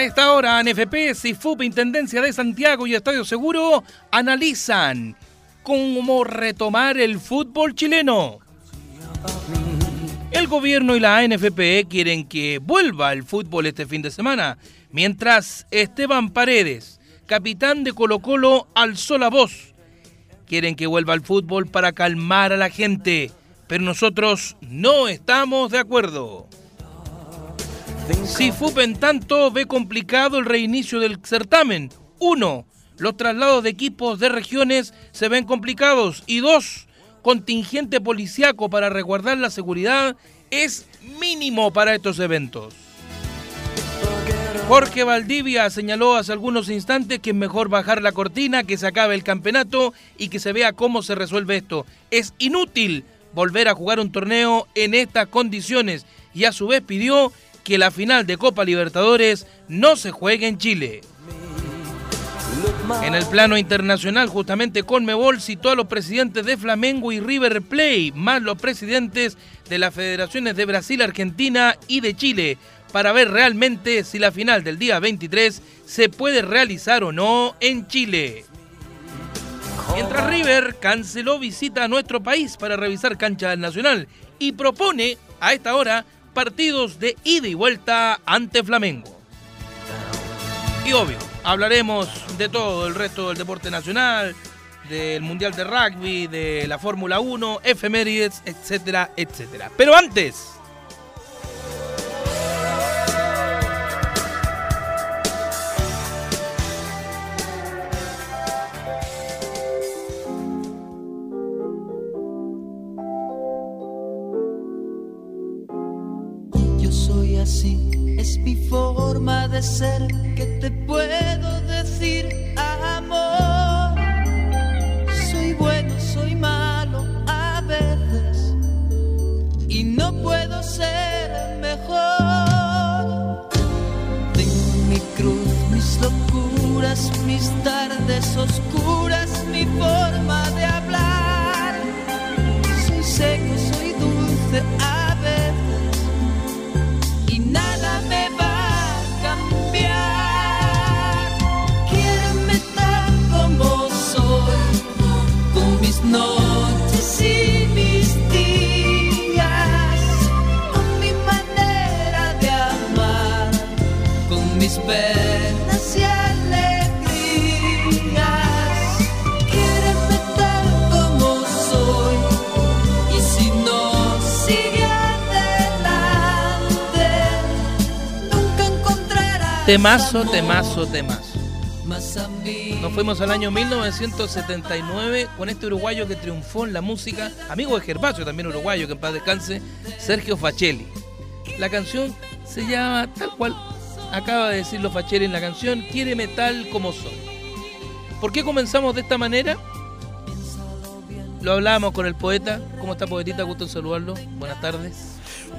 A esta hora, NFP, CIFUP, Intendencia de Santiago y Estadio Seguro analizan cómo retomar el fútbol chileno. El gobierno y la ANFP quieren que vuelva el fútbol este fin de semana, mientras Esteban Paredes, capitán de Colo Colo, alzó la voz. Quieren que vuelva el fútbol para calmar a la gente, pero nosotros no estamos de acuerdo. FUP en tanto ve complicado el reinicio del certamen. Uno, los traslados de equipos de regiones se ven complicados. Y dos, contingente policiaco para resguardar la seguridad es mínimo para estos eventos. Jorge Valdivia señaló hace algunos instantes que es mejor bajar la cortina, que se acabe el campeonato y que se vea cómo se resuelve esto. Es inútil volver a jugar un torneo en estas condiciones y a su vez pidió que la final de Copa Libertadores no se juegue en Chile. En el plano internacional, justamente Conmebol citó a los presidentes de Flamengo y River Plate, más los presidentes de las federaciones de Brasil, Argentina y de Chile, para ver realmente si la final del día 23 se puede realizar o no en Chile. Mientras River canceló visita a nuestro país para revisar cancha del Nacional y propone a esta hora partidos de ida y vuelta ante Flamengo. Y obvio, hablaremos de todo el resto del deporte nacional, del Mundial de Rugby, de la Fórmula 1, efemérides, etcétera, etcétera. Pero antes... es mi forma de ser que te puedo decir amor. Soy bueno, soy malo a veces y no puedo ser mejor. Tengo mi cruz, mis locuras, mis tardes oscuras, mi forma de hablar. Soy seco, soy dulce. Penas y alegrías. Quiéreme tal como soy, y si no sigue adelante, nunca encontrarás. Temazo, temazo, temazo. Nos fuimos al año 1979 con este uruguayo que triunfó en la música, amigo de Gervasio, también uruguayo, que en paz descanse, Sergio Facelli. La canción se llama tal cual acaba de decirlo Facelli en la canción, Quiéreme tal como soy. ¿Por qué comenzamos de esta manera? Lo hablábamos con el poeta. ¿Cómo está poetita? Gusto en saludarlo. Buenas tardes.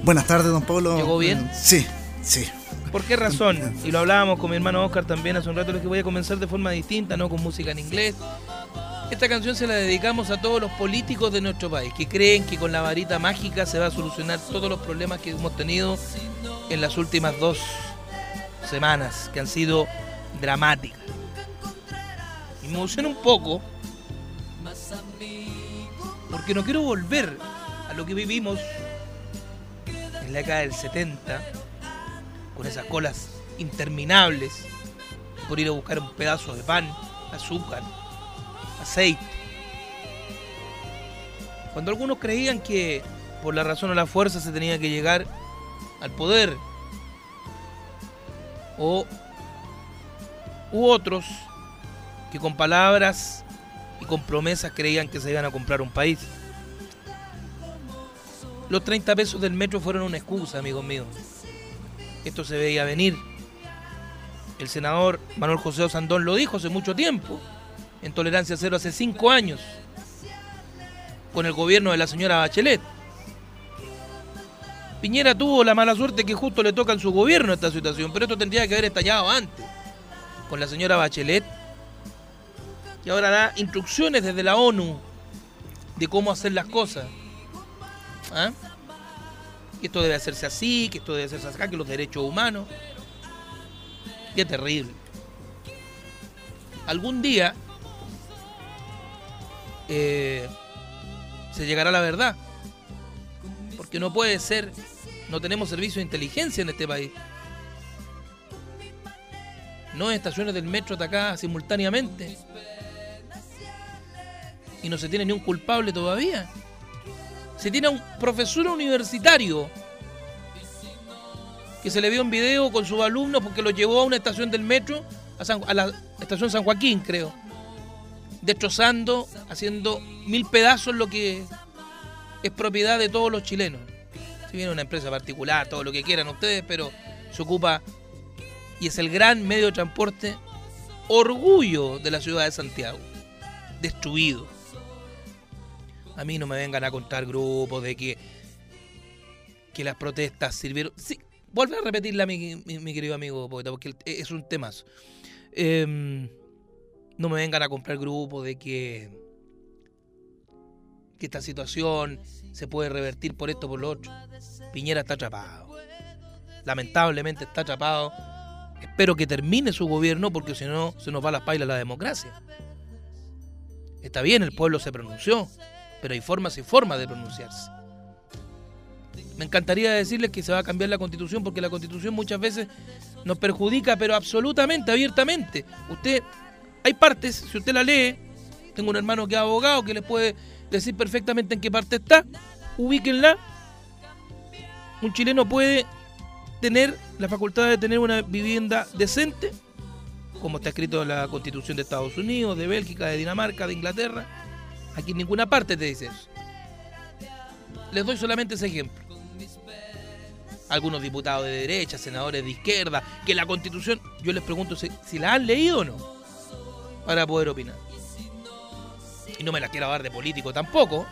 Buenas tardes, don Pablo. ¿Llegó bien? Sí, sí. ¿Por qué razón? Y lo hablábamos con mi hermano Oscar también hace un rato, que voy a comenzar de forma distinta, no con música en inglés. Esta canción se la dedicamos a todos los políticos de nuestro país que creen que con la varita mágica se va a solucionar todos los problemas que hemos tenido en las últimas dos semanas, que han sido dramáticas. Y me emociona un poco, porque no quiero volver a lo que vivimos en la década del 70 con esas colas interminables por ir a buscar un pedazo de pan, azúcar, aceite. Cuando algunos creían que por la razón o la fuerza se tenía que llegar al poder, o u otros que con palabras y con promesas creían que se iban a comprar un país. Los 30 pesos del metro fueron una excusa, amigos míos. Esto se veía venir. El senador Manuel José Osandón lo dijo hace mucho tiempo, en Tolerancia Cero hace cinco años, con el gobierno de la señora Bachelet. Piñera tuvo la mala suerte que justo le toca en su gobierno esta situación, pero esto tendría que haber estallado antes, con la señora Bachelet, que ahora da instrucciones desde la ONU de cómo hacer las cosas. ¿Ah? Que esto debe hacerse así, que esto debe hacerse acá, que los derechos humanos. Qué terrible. Algún día eh, se llegará a la verdad. Porque no puede ser, no tenemos servicio de inteligencia en este país. No estaciones del metro atacadas simultáneamente. Y no se tiene ni un culpable todavía. Se tiene un profesor universitario que se le vio un video con sus alumnos porque lo llevó a una estación del metro, a, a la estación San Joaquín, creo. Destrozando, haciendo mil pedazos lo que es propiedad de todos los chilenos. Si viene una empresa particular, todo lo que quieran ustedes, pero se ocupa y es el gran medio de transporte orgullo de la ciudad de Santiago. Destruido. A mí no me vengan a contar grupos de que, que las protestas sirvieron. Sí, vuelve a repetirla, mi, mi- querido amigo poeta, porque es un temazo. Em, no me vengan a comprar grupos de que, que esta situación se puede revertir por esto por lo otro. Piñera está atrapado. Lamentablemente está atrapado. Espero que termine su gobierno porque si no se nos va a las pailas la democracia. Está bien, el pueblo se pronunció, pero hay formas y formas de pronunciarse. Me encantaría decirles que se va a cambiar la constitución porque la constitución muchas veces nos perjudica, pero absolutamente, abiertamente. Usted, hay partes, si usted la lee, tengo un hermano que es abogado que les puede decir perfectamente en qué parte está, ubíquenla. Un chileno puede tener la facultad de tener una vivienda decente, como está escrito en la constitución de Estados Unidos, de Bélgica, de Dinamarca, de Inglaterra. Aquí en ninguna parte te dice eso. Les doy solamente ese ejemplo. Algunos diputados de derecha, senadores de izquierda, que la constitución, yo les pregunto si, si la han leído o no, para poder opinar. Y no me la quiero dar de político tampoco,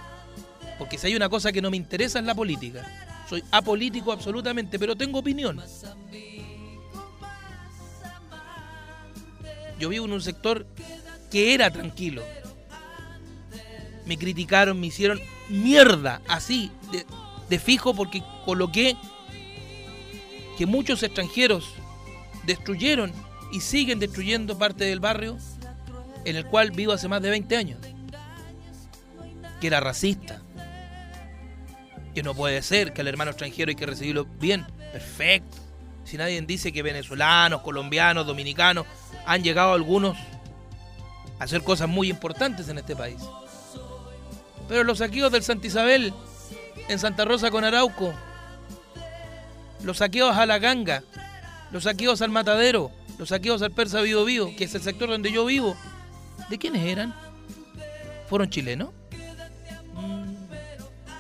porque si hay una cosa que no me interesa es la política. Soy apolítico absolutamente, pero tengo opinión. Yo vivo en un sector que era tranquilo. Me criticaron, me hicieron mierda, así, de, de fijo, porque coloqué que muchos extranjeros destruyeron y siguen destruyendo parte del barrio en el cual vivo hace más de 20 años. Que era racista. Que no puede ser, que al hermano extranjero hay que recibirlo bien. Perfecto. Si nadie dice que venezolanos, colombianos, dominicanos han llegado algunos a hacer cosas muy importantes en este país. Pero los saqueos del Santa Isabel en Santa Rosa con Arauco, los saqueos a la ganga, los saqueos al matadero, los saqueos al Persa Bío Bío, que es el sector donde yo vivo, ¿de quiénes eran? ¿Fueron chilenos?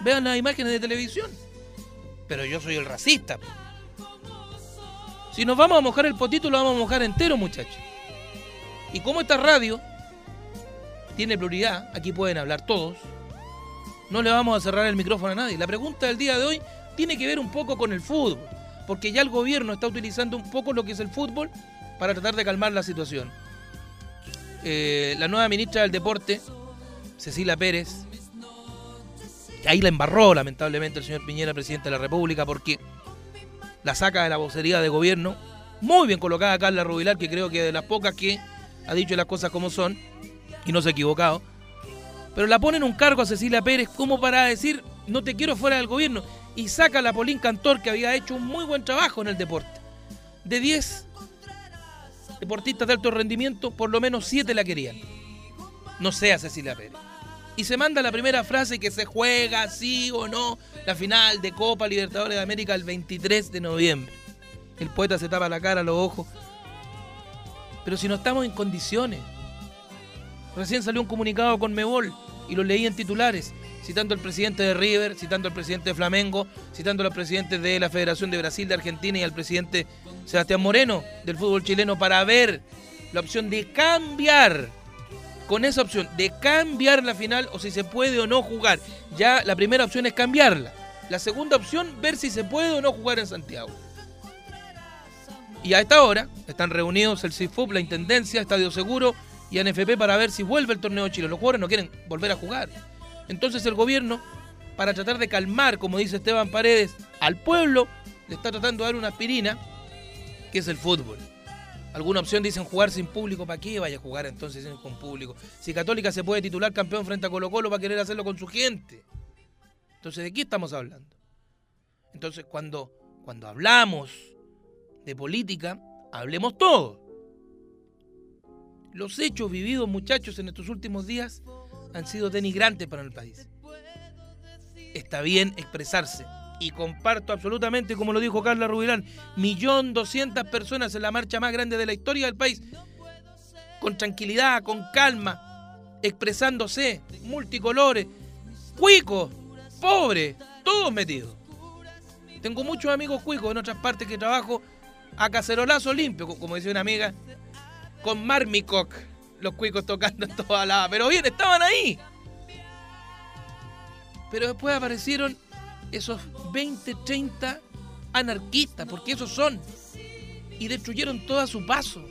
Vean las imágenes de televisión. Pero yo soy el racista. Si nos vamos a mojar el potito, lo vamos a mojar entero, muchachos. Y como esta radio tiene prioridad, aquí pueden hablar todos, no le vamos a cerrar el micrófono a nadie. La pregunta del día de hoy tiene que ver un poco con el fútbol, porque ya el gobierno está utilizando un poco lo que es el fútbol para tratar de calmar la situación. Eh, la nueva ministra del Deporte, Cecilia Pérez, ahí la embarró lamentablemente el señor Piñera, presidente de la República, porque la saca de la vocería de gobierno, muy bien colocada Carla Rubilar, que creo que de las pocas que ha dicho las cosas como son, y no se ha equivocado, pero la ponen un cargo a Cecilia Pérez como para decir, no te quiero fuera del gobierno, y saca a la Polín Cantor, que había hecho un muy buen trabajo en el deporte. De 10 deportistas de alto rendimiento, por lo menos 7 la querían. No sea Cecilia Pérez. Y se manda la primera frase que se juega, sí o no, la final de Copa Libertadores de América el 23 de noviembre. El poeta se tapa la cara, los ojos. Pero si no estamos en condiciones, Recién salió un comunicado con Mebol y lo leí en titulares, citando al presidente de River, citando al presidente de Flamengo, citando a los presidentes de la Federación de Brasil, de Argentina y al presidente Sebastián Moreno del fútbol chileno para ver la opción de cambiar, con esa opción de cambiar la final o si se puede o no jugar. Ya la primera opción es cambiarla. La segunda opción, ver si se puede o no jugar en Santiago. Y a esta hora están reunidos el CIFUP, la Intendencia, Estadio Seguro y ANFP para ver si vuelve el torneo de Chile. Los jugadores no quieren volver a jugar. Entonces el gobierno, para tratar de calmar, como dice Esteban Paredes, al pueblo, le está tratando de dar una aspirina, que es el fútbol. Alguna opción dicen jugar sin público, ¿para qué vaya a jugar entonces con público? Si Católica se puede titular campeón frente a Colo Colo, va a querer hacerlo con su gente. Entonces, ¿de qué estamos hablando? Entonces, cuando, cuando hablamos de política, hablemos todo. Los hechos vividos, muchachos, en estos últimos días han sido denigrantes para el país. Está bien expresarse. Y comparto absolutamente, como lo dijo Carla Rubilán, millón doscientas personas en la marcha más grande de la historia del país. Con tranquilidad, con calma, expresándose, multicolores, cuicos, pobres, todos metidos. Tengo muchos amigos cuicos en otras partes que trabajo a cacerolazo limpio, co- como decía una amiga, con Marmicoc, los cuicos tocando en toda la... Pero bien, estaban ahí. Pero después aparecieron esos 20, 30 anarquistas, porque esos son, y destruyeron todo su paso.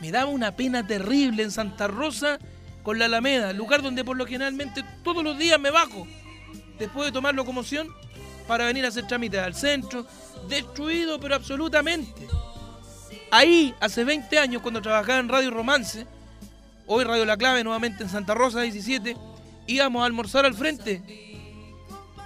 Me daba una pena terrible en Santa Rosa con la Alameda, lugar donde por lo generalmente todos los días me bajo, después de tomar locomoción, para venir a hacer trámites al centro, destruido pero absolutamente. Ahí, hace 20 años, cuando trabajaba en Radio Romance, hoy Radio La Clave, nuevamente en Santa Rosa 17, íbamos a almorzar al frente,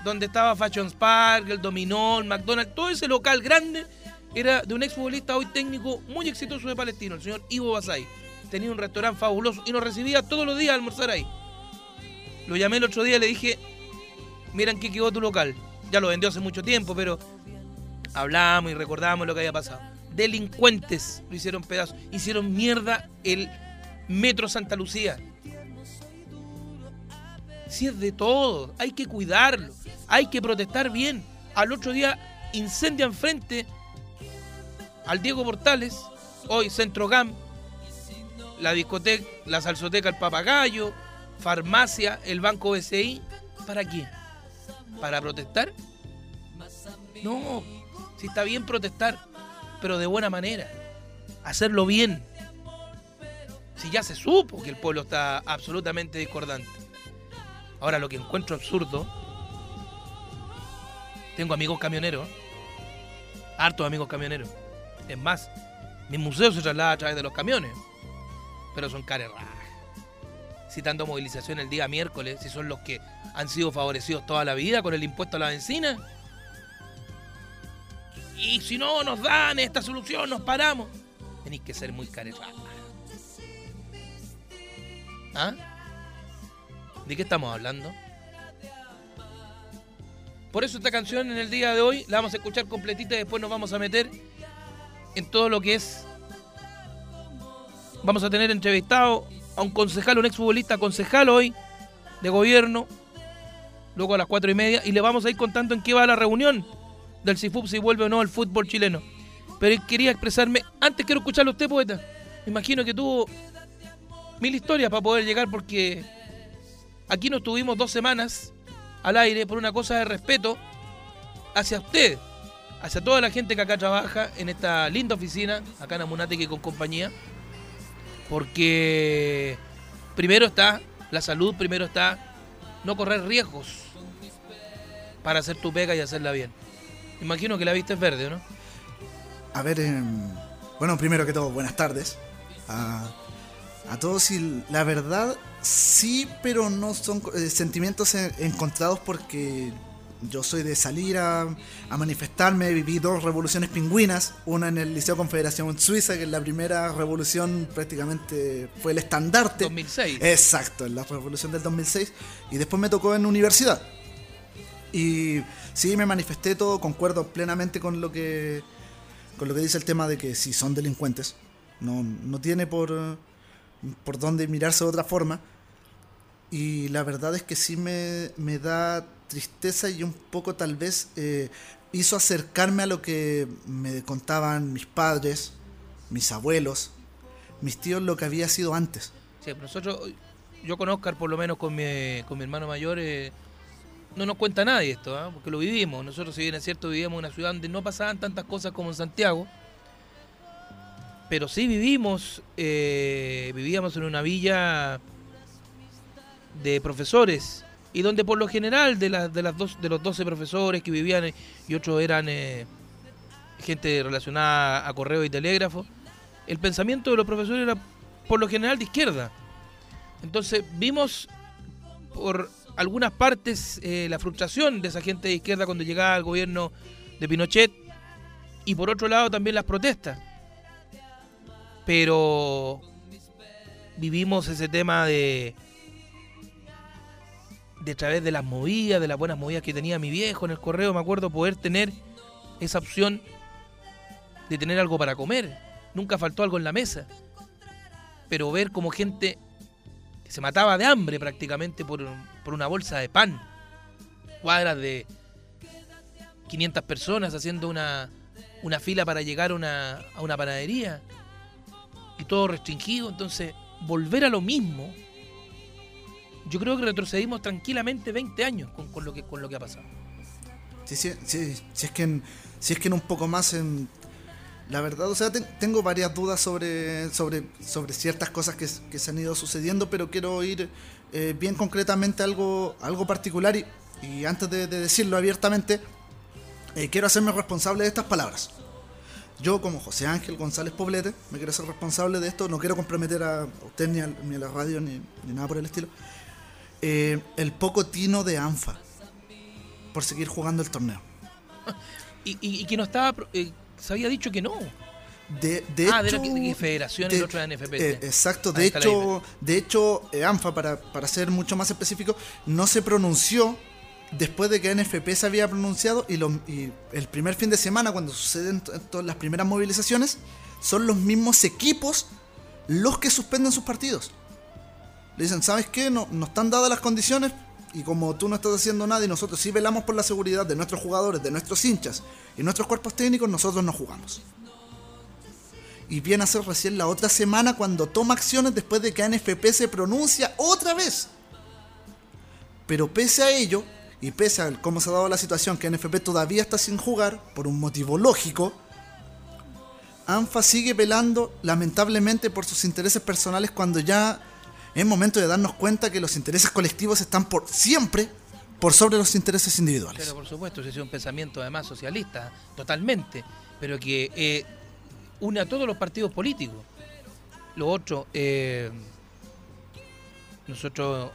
donde estaba Fashion Spark, el Dominó, el McDonald's, todo ese local grande era de un exfutbolista hoy técnico muy exitoso de Palestino, el señor Ivo Basay. Tenía un restaurante fabuloso y nos recibía todos los días a almorzar ahí. Lo llamé el otro día y le dije, miran que quedó tu local. Ya lo vendió hace mucho tiempo, pero hablamos y recordamos lo que había pasado. Delincuentes lo hicieron pedazos, hicieron mierda el Metro Santa Lucía. Si es de todo, hay que cuidarlo, hay que protestar bien. Al otro día incendian frente al Diego Portales, hoy Centro Gam, la discoteca, la salsoteca El Papagayo, farmacia, el Banco BCI. ¿Para qué? ¿Para protestar? No, si está bien protestar, pero de buena manera. Hacerlo bien. Si ya se supo que el pueblo está absolutamente discordante. Ahora lo que encuentro absurdo, tengo amigos camioneros, hartos amigos camioneros. Es más, mi museo se traslada a través de los camiones, pero son caras. Citando movilización el día miércoles, si son los que han sido favorecidos toda la vida con el impuesto a la benzina. Y si no nos dan esta solución, nos paramos. Tenéis que ser muy caras. ¿Ah? ¿De qué estamos hablando? Por eso esta canción en el día de hoy la vamos a escuchar completita y después nos vamos a meter en todo lo que es. Vamos a tener entrevistado a un concejal, un exfutbolista concejal hoy de gobierno, luego a las cuatro y media, y le vamos a ir contando en qué va la reunión del CIFUP, si vuelve o no al fútbol chileno. Pero quería expresarme, antes quiero escucharlo a usted, poeta. Imagino que tuvo mil historias para poder llegar porque aquí nos tuvimos dos semanas al aire por una cosa de respeto hacia usted, hacia toda la gente que acá trabaja en esta linda oficina, acá en Amunateque con compañía, porque primero está la salud, primero está no correr riesgos para hacer tu pega y hacerla bien. Imagino que la vista es verde, ¿o ¿no? A ver, em, bueno, primero que todo, buenas tardes a, a todos y la verdad sí, pero no son eh, sentimientos en- encontrados porque yo soy de salir a, a manifestarme, viví dos revoluciones pingüinas, una en el Liceo Confederación Suiza, que en la primera revolución prácticamente fue el estandarte. 2006. Exacto, en la revolución del 2006. Y después me tocó en universidad. Y sí, me manifesté todo, concuerdo plenamente con lo que con lo que dice el tema de que si son delincuentes, no, no tiene por, por dónde mirarse de otra forma. Y la verdad es que sí me, me da tristeza y un poco tal vez eh, hizo acercarme a lo que me contaban mis padres, mis abuelos, mis tíos, lo que había sido antes. Sí, nosotros, yo con Oscar, por lo menos con mi, con mi hermano mayor, eh, no nos cuenta nadie esto, ¿ah? porque lo vivimos. Nosotros, si bien es cierto, vivíamos en una ciudad donde no pasaban tantas cosas como en Santiago, pero sí vivimos, eh, vivíamos en una villa de profesores y donde por lo general de, las de, las dos, de los 12 profesores que vivían eh, y otros eran eh, gente relacionada a correo y telégrafo, el pensamiento de los profesores era por lo general de izquierda. Entonces vimos por algunas partes eh, la frustración de esa gente de izquierda cuando llegaba al gobierno de Pinochet y por otro lado también las protestas. Pero vivimos ese tema de de través de las movidas, de las buenas movidas que tenía mi viejo en el correo, me acuerdo poder tener esa opción de tener algo para comer. Nunca faltó algo en la mesa. Pero ver como gente se mataba de hambre prácticamente por, por una bolsa de pan. Cuadras de 500 personas haciendo una, una fila para llegar una, a una panadería. Y todo restringido. Entonces, volver a lo mismo yo creo que retrocedimos tranquilamente 20 años con, con lo, que, con lo que ha pasado. Sí, sí, sí, si es que en, si es que en un poco más la verdad, o sea, te- tengo varias dudas sobre, sobre, sobre ciertas cosas que, que se han ido sucediendo, pero quiero ir eh, bien concretamente algo, algo particular y, y antes de, de decirlo abiertamente, eh, quiero hacerme responsable de estas palabras. Yo como José Ángel González Poblete me quiero hacer responsable de esto, no quiero comprometer a usted ni a, ni a la radio ni, ni nada por el estilo. Eh, el poco tino de ANFA por seguir jugando el torneo. Y, y- y que no estaba. eh, se había dicho que no. De, de ah, de hecho, la que- de federación y de- de NFP. eh, exacto, de la hecho, de hecho eh, ANFA, para, para ser mucho más específico, no se pronunció después de que NFP se había pronunciado y, lo- y el primer fin de semana, cuando suceden to- todas las primeras movilizaciones, son los mismos equipos los que suspenden sus partidos. Le dicen, ¿sabes qué? No, no están dadas las condiciones y como tú no estás haciendo nada y nosotros sí velamos por la seguridad de nuestros jugadores, de nuestros hinchas y nuestros cuerpos técnicos, nosotros no jugamos. Y viene a ser recién la otra semana cuando toma acciones después de que ANFP se pronuncia otra vez. Pero pese a ello, y pese a cómo se ha dado la situación, que ANFP todavía está sin jugar, por un motivo lógico, ANFA sigue velando lamentablemente por sus intereses personales cuando ya es momento de darnos cuenta que los intereses colectivos están por siempre por sobre los intereses individuales. Pero por supuesto, ese es un pensamiento además socialista, totalmente, pero que eh, une a todos los partidos políticos. Lo otro, eh, nosotros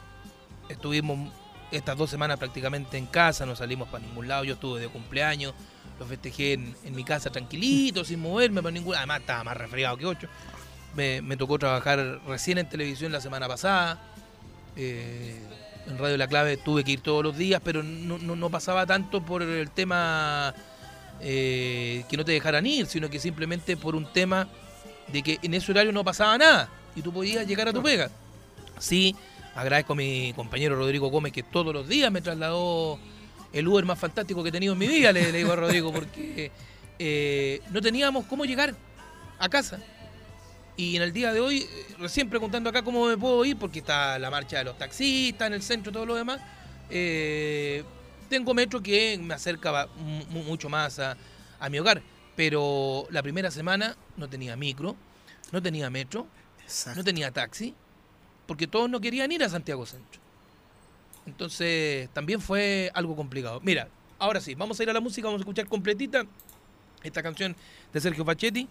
estuvimos estas dos semanas prácticamente en casa, no salimos para ningún lado, yo estuve de cumpleaños, lo festejé en, mi casa tranquilito, sin moverme para ningún además estaba más resfriado que ocho. Me, me tocó trabajar recién en televisión la semana pasada. eh, en Radio La Clave tuve que ir todos los días, pero no, no- no pasaba tanto por el tema eh, que no te dejaran ir, sino que simplemente por un tema de que en ese horario no pasaba nada y tú podías llegar a tu pega. Sí, agradezco a mi compañero Rodrigo Gómez que todos los días me trasladó el Uber más fantástico que he tenido en mi vida, le, le digo a Rodrigo, porque eh, no teníamos cómo llegar a casa. Y en el día de hoy, eh, recién preguntando acá cómo me puedo ir, porque está la marcha de los taxistas en el centro y todo lo demás, eh, tengo metro que me acerca mucho más a, a mi hogar. Pero la primera semana no tenía micro, no tenía metro, Exacto. no tenía taxi, porque todos no querían ir a Santiago Centro. Entonces también fue algo complicado. Mira, ahora sí, vamos a ir a la música, vamos a escuchar completita esta canción de Sergio Fachetti,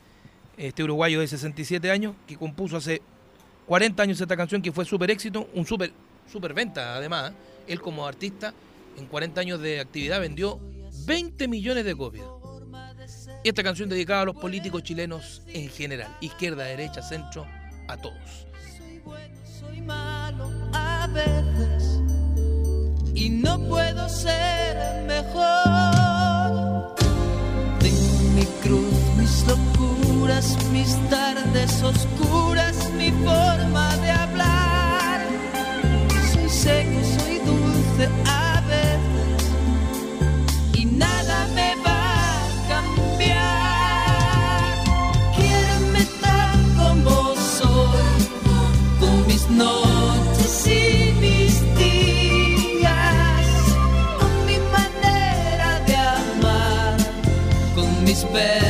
este uruguayo de 67 años, que compuso hace 40 años esta canción que fue súper éxito, un súper super venta además. ¿eh? Él como artista en 40 años de actividad vendió 20 millones de copias. Y esta canción dedicada a los políticos chilenos en general, izquierda, derecha, centro, a todos. Soy bueno, soy malo a veces y no puedo ser mejor. Tengo mi cruz, mis locuras, mis tardes oscuras, mi forma de hablar. Soy seco, soy dulce a veces y nada me va a cambiar. Quiéreme tal como soy, con mis noches y mis días, con mi manera de amar, con mis penas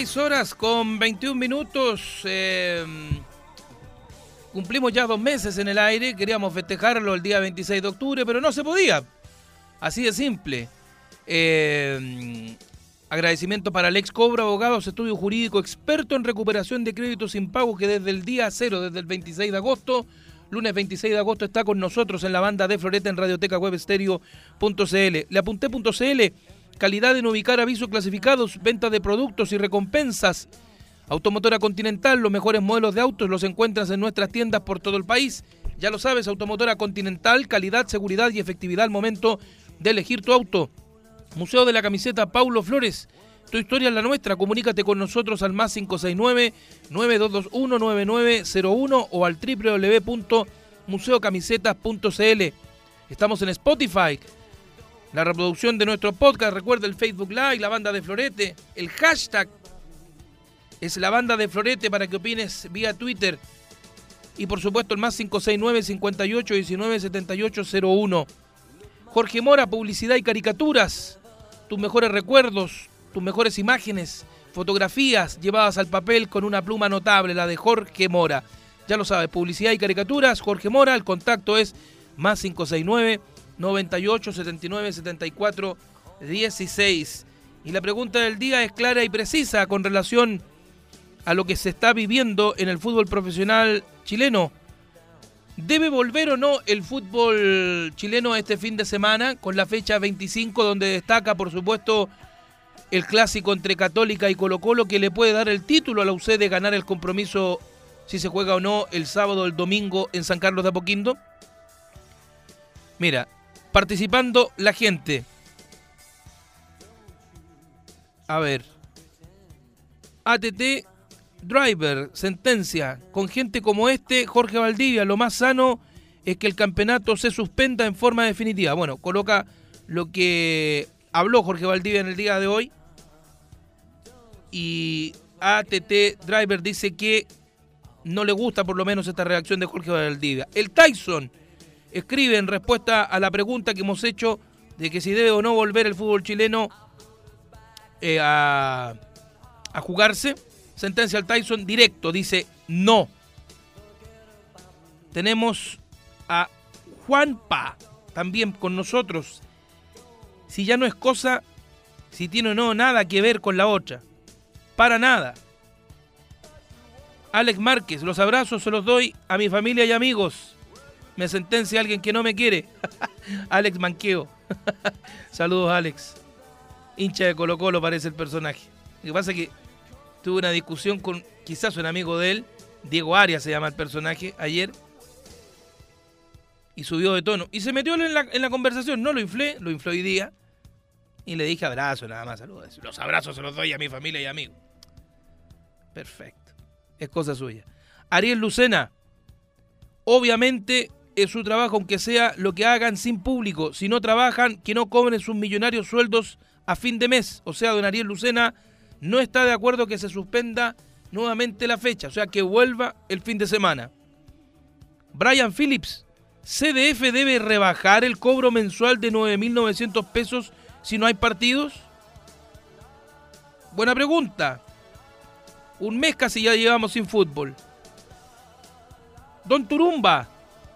16 horas con 21 minutos. eh, cumplimos ya dos meses en el aire. Queríamos festejarlo el día 26 de octubre, pero no se podía. Así de simple. Eh, agradecimiento para Alex Cobra, abogados, estudio jurídico, experto en recuperación de créditos sin pago, que desde el día cero, desde el 26 de agosto, lunes 26 de agosto, está con nosotros en la banda de Floreta en Radioteca Web. Le apunté.cl, calidad en ubicar avisos clasificados, venta de productos y recompensas. Automotora Continental, los mejores modelos de autos los encuentras en nuestras tiendas por todo el país. Ya lo sabes, Automotora Continental, calidad, seguridad y efectividad al momento de elegir tu auto. Museo de la Camiseta Paulo Flores. Tu historia es la nuestra. Comunícate con nosotros al más 569-9221-9901 o al www.museocamisetas.cl. Estamos en Spotify. La reproducción de nuestro podcast, recuerda el Facebook Live, la banda de Florete. El hashtag es la banda de Florete para que opines vía Twitter. Y por supuesto el más 569 58 19 78 01. Jorge Mora, publicidad y caricaturas. Tus mejores recuerdos, tus mejores imágenes, fotografías llevadas al papel con una pluma notable, la de Jorge Mora. Ya lo sabes, publicidad y caricaturas, Jorge Mora, el contacto es más 569 98 79 74 16. Y la pregunta del día es clara y precisa con relación a lo que se está viviendo en el fútbol profesional chileno. ¿Debe volver o no el fútbol chileno este fin de semana con la fecha 25 donde destaca por supuesto el clásico entre Católica y Colo Colo que le puede dar el título a la UC de ganar el compromiso si se juega o no el sábado o el domingo en San Carlos de Apoquindo? Mira, participando la gente. A ver. ATT Driver, sentencia. Con gente como este, Jorge Valdivia, lo más sano es que el campeonato se suspenda en forma definitiva. Bueno, coloca lo que habló Jorge Valdivia en el día de hoy. Y ATT Driver dice que no le gusta por lo menos esta reacción de Jorge Valdivia. El Tyson escribe en respuesta a la pregunta que hemos hecho de que si debe o no volver el fútbol chileno eh, a, a jugarse. Sentencia al Tyson directo, dice no. Tenemos a Juanpa también con nosotros. Si ya no es cosa, si tiene o no nada que ver con la otra. Para nada. Alex Márquez, los abrazos se los doy a mi familia y amigos. Me sentencia alguien que no me quiere. Alex Manqueo. Saludos, Alex. Hincha de Colo Colo parece el personaje. Lo que pasa es que tuve una discusión con quizás un amigo de él, Diego Arias se llama el personaje, ayer. Y subió de tono. Y se metió en la, en la conversación. No lo inflé, lo infló hoy día. Y le dije abrazo, nada más, saludos. Los abrazos se los doy a mi familia y amigos. Perfecto. Es cosa suya. Ariel Lucena. Obviamente su trabajo, aunque sea lo que hagan sin público. Si no trabajan, que no cobren sus millonarios sueldos a fin de mes. O sea, don Ariel Lucena no está de acuerdo que se suspenda nuevamente la fecha, o sea, que vuelva el fin de semana. Brian Phillips, ¿CDF debe rebajar el cobro mensual de 9.900 pesos si no hay partidos? Buena pregunta. Un mes casi ya llevamos sin fútbol. Don Turumba,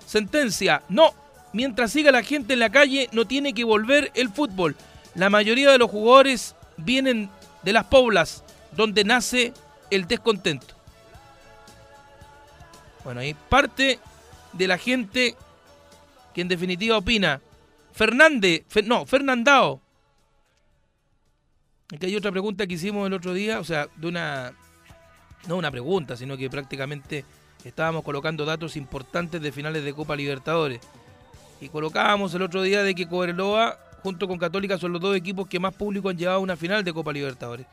sentencia, no, mientras siga la gente en la calle no tiene que volver el fútbol. La mayoría de los jugadores vienen de las poblas donde nace el descontento. Bueno, ahí parte de la gente que en definitiva opina. Fernández, no, Fernandao. Aquí hay otra pregunta que hicimos el otro día, o sea, de una, no una pregunta, sino que prácticamente estábamos colocando datos importantes de finales de Copa Libertadores. Y colocábamos el otro día de que Cobreloa junto con Católica son los dos equipos que más público han llevado a una final de Copa Libertadores.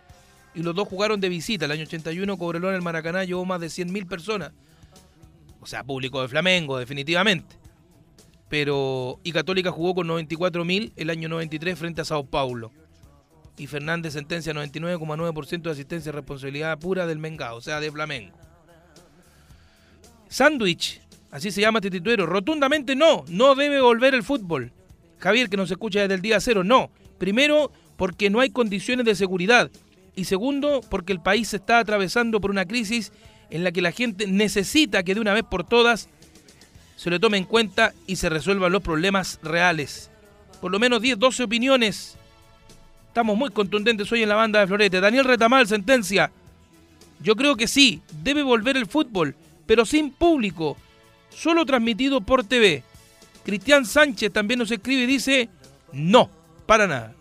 Y los dos jugaron de visita. El año 81 Cobreloa en el Maracaná llevó más de 100.000 personas. O sea, público de Flamengo, definitivamente. Pero y Católica jugó con 94.000 el año 93 frente a Sao Paulo. Y Fernández sentencia 99,9% de asistencia y responsabilidad pura del Mengao, o sea, de Flamengo. Sándwich, así se llama este tituero. Rotundamente no, no debe volver el fútbol. Javier, que nos escucha desde el día cero. No. Primero, porque no hay condiciones de seguridad. Y segundo, porque el país se está atravesando por una crisis en la que la gente necesita que de una vez por todas se le tome en cuenta y se resuelvan los problemas reales. Por lo menos 10, 12 opiniones. Estamos muy contundentes hoy en la banda de Florete. Daniel Retamal, sentencia. Yo creo que sí, debe volver el fútbol, pero sin público, solo transmitido por TV. Cristian Sánchez también nos escribe y dice, no, para nada.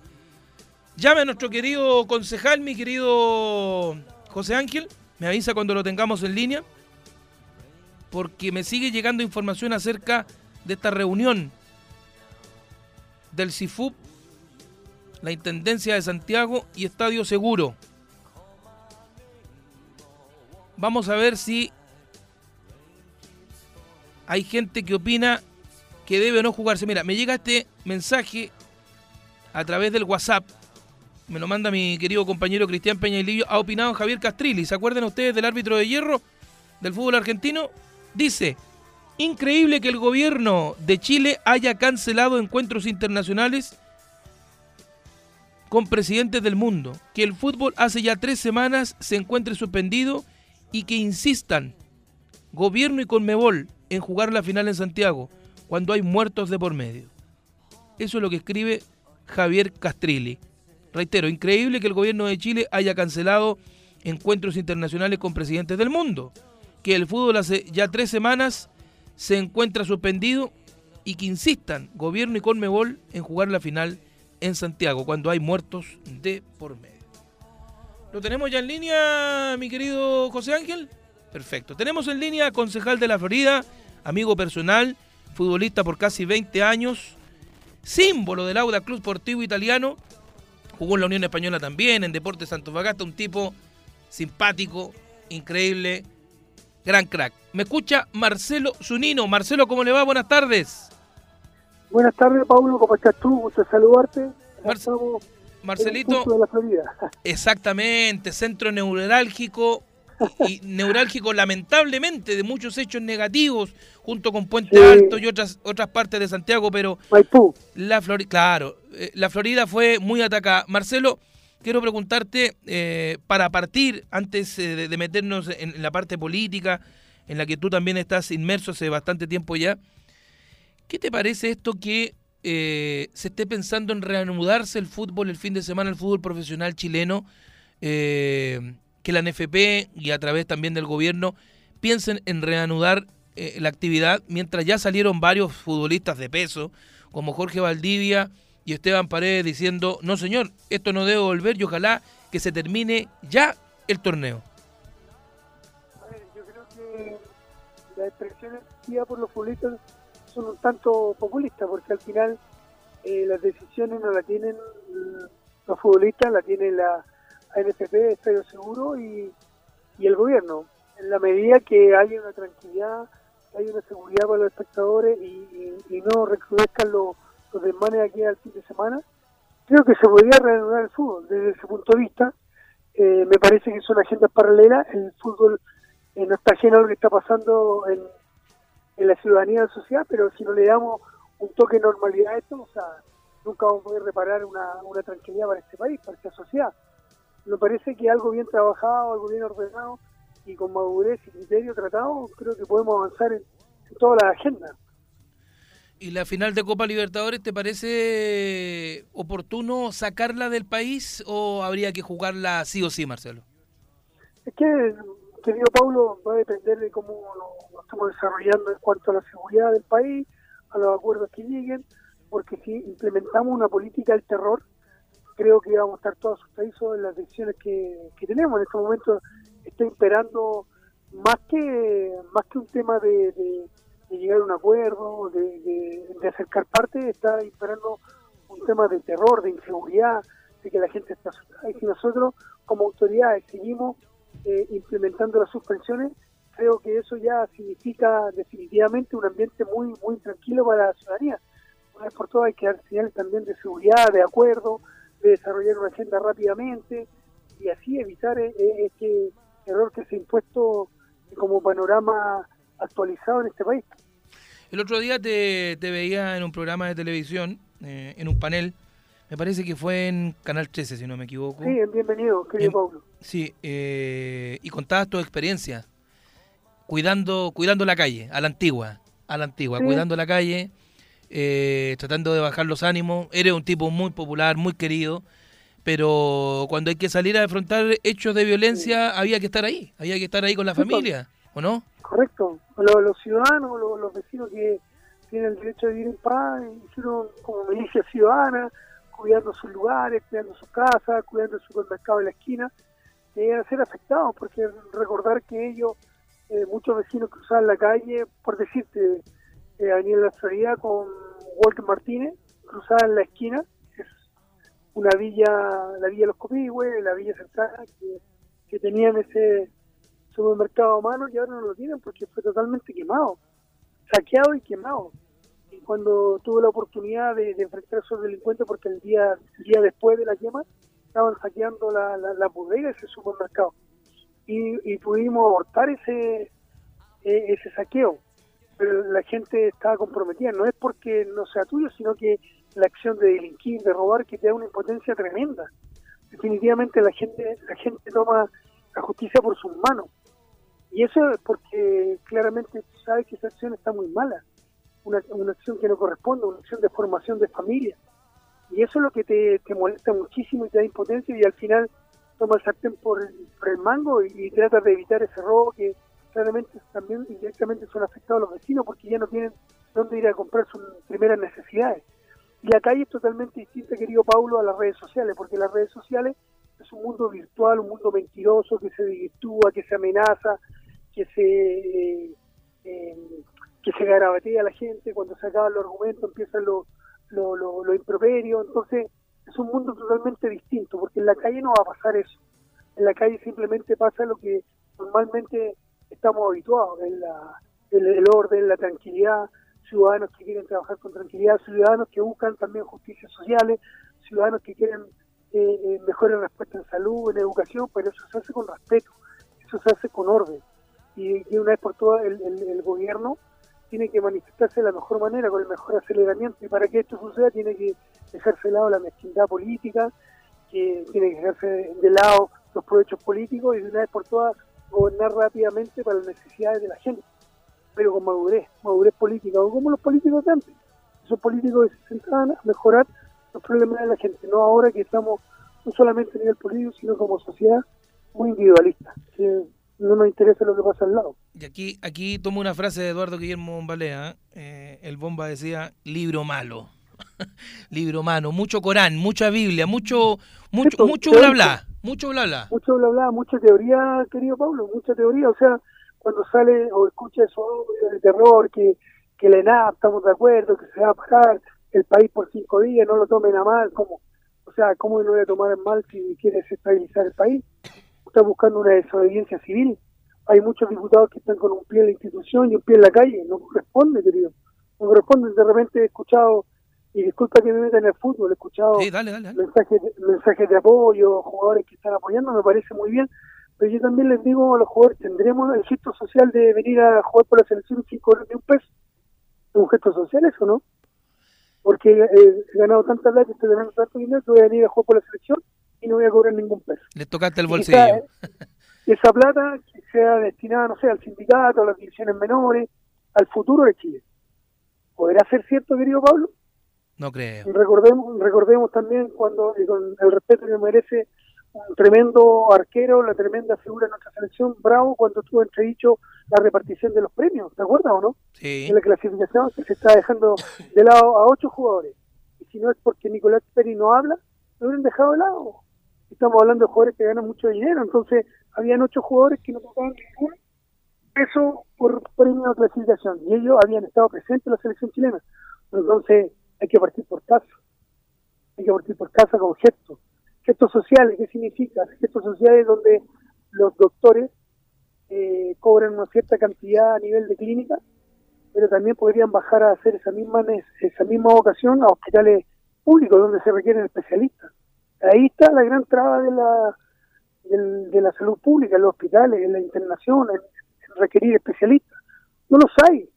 Llame a nuestro querido concejal, mi querido José Ángel, me avisa cuando lo tengamos en línea, porque me sigue llegando información acerca de esta reunión del CIFUP, la Intendencia de Santiago y Estadio Seguro. Vamos a ver si hay gente que opina que debe o no jugarse. Mira, me llega este mensaje a través del WhatsApp. Me lo manda mi querido compañero Cristian Peñailillo. Ha opinado Javier Castrilli. ¿Se acuerdan ustedes del árbitro de hierro del fútbol argentino? Dice, Increíble que el gobierno de Chile haya cancelado encuentros internacionales con presidentes del mundo, que el fútbol hace ya tres semanas se encuentre suspendido y que insistan gobierno y Conmebol en jugar la final en Santiago cuando hay muertos de por medio. Eso es lo que escribe Javier Castrilli. Reitero, increíble que el gobierno de Chile haya cancelado encuentros internacionales con presidentes del mundo, que el fútbol hace ya tres semanas se encuentra suspendido y que insistan gobierno y Conmebol en jugar la final en Santiago cuando hay muertos de por medio. ¿Lo tenemos ya en línea, mi querido José Ángel? Perfecto. Tenemos en línea concejal de la Florida, amigo personal, futbolista por casi 20 años, símbolo del Auda Club Sportivo Italiano, jugó en la Unión Española también, en Deportes Santos Bagasta, un tipo simpático, increíble, gran crack. Me escucha Marcelo Zunino. Marcelo, ¿cómo le va? Buenas tardes. Buenas tardes, Paulo. ¿Cómo estás tú? Gusto saludarte. Marcelito. Exactamente, centro neurálgico y neurálgico lamentablemente de muchos hechos negativos junto con Puente Alto y otras otras partes de Santiago, pero La Florida, claro, eh, la Florida fue muy atacada. Marcelo, quiero preguntarte eh, para partir antes eh, de, meternos en, la parte política en la que tú también estás inmerso hace bastante tiempo ya. ¿Qué te parece esto que se esté pensando en reanudarse el fútbol el fin de semana, el fútbol profesional chileno? Que la NFP y a través también del gobierno piensen en reanudar eh, la actividad, mientras ya salieron varios futbolistas de peso, como Jorge Valdivia y Esteban Paredes, diciendo, no señor, esto no debe volver y ojalá que se termine ya el torneo. yo creo que las expresiones por los futbolistas son un tanto populistas, porque al final eh, las decisiones no las tienen los futbolistas, la tiene la ANFP, Estadio Seguro y, el gobierno. En la medida que haya una tranquilidad, hay una seguridad para los espectadores y, no recrudezcan los, los desmanes aquí al fin de semana, creo que se podría reanudar el fútbol. Desde ese punto de vista, eh, me parece que son agendas paralelas. El fútbol eh, no está lleno de lo que está pasando en, en la ciudadanía de la sociedad, pero si no le damos un toque de normalidad a esto, o sea, nunca vamos a poder reparar una, una tranquilidad para este país, para esta sociedad me parece que algo bien trabajado, algo bien ordenado y con madurez y criterio tratado, creo que podemos avanzar en, toda la agenda. ¿Y la final de Copa Libertadores te parece oportuno sacarla del país o habría que jugarla sí o sí, Marcelo? Es que, querido Paulo, va a depender de cómo lo, estamos desarrollando en cuanto a la seguridad del país, a los acuerdos que lleguen, porque si implementamos una política del terror, creo que vamos a estar todos asustadizos en las decisiones que, tenemos. En este momento está imperando más que más que un tema de, llegar a un acuerdo, de, acercar parte, está imperando un tema de terror, de inseguridad, de que la gente está asustada. Y si nosotros como autoridades seguimos eh, implementando las suspensiones, creo que eso ya significa definitivamente un ambiente muy muy tranquilo para la ciudadanía. Una vez por todas hay que dar señales también de seguridad, de acuerdo, de desarrollar una agenda rápidamente y así evitar eh, eh, este error que se ha impuesto como panorama actualizado en este país. El otro día te, veía en un programa de televisión, eh, en un panel, me parece que fue en Canal 13, si no me equivoco. Sí, bienvenido, querido Pablo. Sí, y contabas tu experiencia cuidando, cuidando la calle, a la antigua, a la antigua, cuidando la calle, eh, tratando de bajar los ánimos. Eres un tipo muy popular, muy querido, pero cuando hay que salir a afrontar hechos de violencia, había que estar ahí, había que estar ahí con la familia, ¿o no? Correcto. Los, ciudadanos, los, vecinos que tienen el derecho de vivir en paz, hicieron como milicia ciudadana, cuidando sus lugares, cuidando sus casas, cuidando el supermercado de la esquina, que a ser afectados, porque recordar que ellos, eh, muchos vecinos cruzaban la calle, por decirte, eh, Avenida La Florida con Walter Martínez, cruzada en la esquina, es una villa, la Villa Los Copigües, la Villa Central, que, tenían ese supermercado a mano y ahora no lo tienen porque fue totalmente quemado, saqueado y quemado. Y cuando tuve la oportunidad de, enfrentar a esos delincuentes, porque el día, día después de la quema, estaban saqueando la, la, bodega de ese supermercado. Y, pudimos abortar ese, e, ese saqueo pero la gente está comprometida. No es porque no sea tuyo, sino que la acción de delinquir, de robar, que te da una impotencia tremenda. Definitivamente la gente, la gente toma la justicia por sus manos. Y eso es porque claramente tú sabes que esa acción está muy mala. Una, una acción que no corresponde, una acción de formación de familia. Y eso es lo que te, molesta muchísimo y te da impotencia y al final toma el sartén por el, mango y, y trata de evitar ese robo que claramente también indirectamente son afectados los vecinos porque ya no tienen dónde ir a comprar sus primeras necesidades. Y la calle es totalmente distinta, querido Paulo, a las redes sociales, porque las redes sociales es un mundo virtual, un mundo mentiroso que se desvirtúa, que se amenaza, que se eh, que se garabatea a la gente, cuando se acaban los argumentos empiezan los lo, lo, lo improperios, entonces es un mundo totalmente distinto, porque en la calle no va a pasar eso. En la calle simplemente pasa lo que normalmente estamos habituados, en la, el, orden, la tranquilidad, ciudadanos que quieren trabajar con tranquilidad, ciudadanos que buscan también justicias sociales, ciudadanos que quieren eh, eh, mejores respuestas en salud, en educación, pero eso se hace con respeto, eso se hace con orden. Y, y una vez por todas el, el, el, gobierno tiene que manifestarse de la mejor manera, con el mejor aceleramiento, y para que esto suceda tiene que dejarse de lado la mezquindad política, que tiene que dejarse de lado los provechos políticos y de una vez por todas gobernar rápidamente para las necesidades de la gente, pero con madurez, madurez política, o como los políticos de antes. Esos políticos que se centraban a mejorar los problemas de la gente, no ahora que estamos no solamente a nivel político, sino como sociedad muy individualista, que no nos interesa lo que pasa al lado. Y aquí, aquí tomo una frase de Eduardo Guillermo Bombalea, eh, el bomba decía, libro malo. libro malo, mucho Corán, mucha Biblia, mucho, mucho, sí, mucho bla bla, mucho bla. Mucho bla bla, mucha teoría, querido Pablo, mucha teoría, o sea, cuando sale o escucha eso de terror, que, que la ENAP, estamos de acuerdo, que se va a pagar el país por cinco días, no lo tomen a mal, como, o sea, ¿cómo no voy a tomar mal si quiere desestabilizar el país? Está buscando una desobediencia civil. Hay muchos diputados que están con un pie en la institución y un pie en la calle. No corresponde, querido. No corresponde. De repente he escuchado, y disculpa que me meta en el fútbol, he escuchado sí, dale, dale, dale. Mensajes, mensajes de apoyo, jugadores que están apoyando, me parece muy bien. Pero yo también les digo a los jugadores, ¿tendremos el gesto social de venir a jugar por la selección sin cobrar ni un peso? ¿Es un gesto social eso, no? porque eh, he ganado tanta plata, estoy ganando tanto dinero que voy a venir a jugar por la selección y no voy a cobrar ningún peso. Le tocaste el bolsillo. Esa, esa plata que sea destinada, no sé, al sindicato, a las divisiones menores, al futuro de Chile. ¿Podrá ser cierto, querido Pablo? No creo. Recordemos, recordemos también cuando, y con el respeto que merece un tremendo arquero, la tremenda figura de nuestra selección, Bravo, cuando estuvo entredicho la repartición de los premios, ¿te acuerdas o no? Sí. En la clasificación que se está dejando de lado a ocho jugadores. Y si no es porque Nicolás Peri no habla, lo hubieran dejado de lado. Estamos hablando de jugadores que ganan mucho dinero, entonces habían ocho jugadores que no tocaban ningún peso por premio de clasificación y ellos habían estado presentes en la selección chilena. Entonces hay que partir por casa, hay que partir por casa con gestos. Gestos sociales, ¿qué significa? Gestos sociales donde los doctores eh, cobran una cierta cantidad a nivel de clínica, pero también podrían bajar a hacer esa misma esa misma vocación a hospitales públicos donde se requieren especialistas. Ahí está la gran traba de la de, de la salud pública, en los hospitales, en la internación, en, en requerir especialistas. No los hay,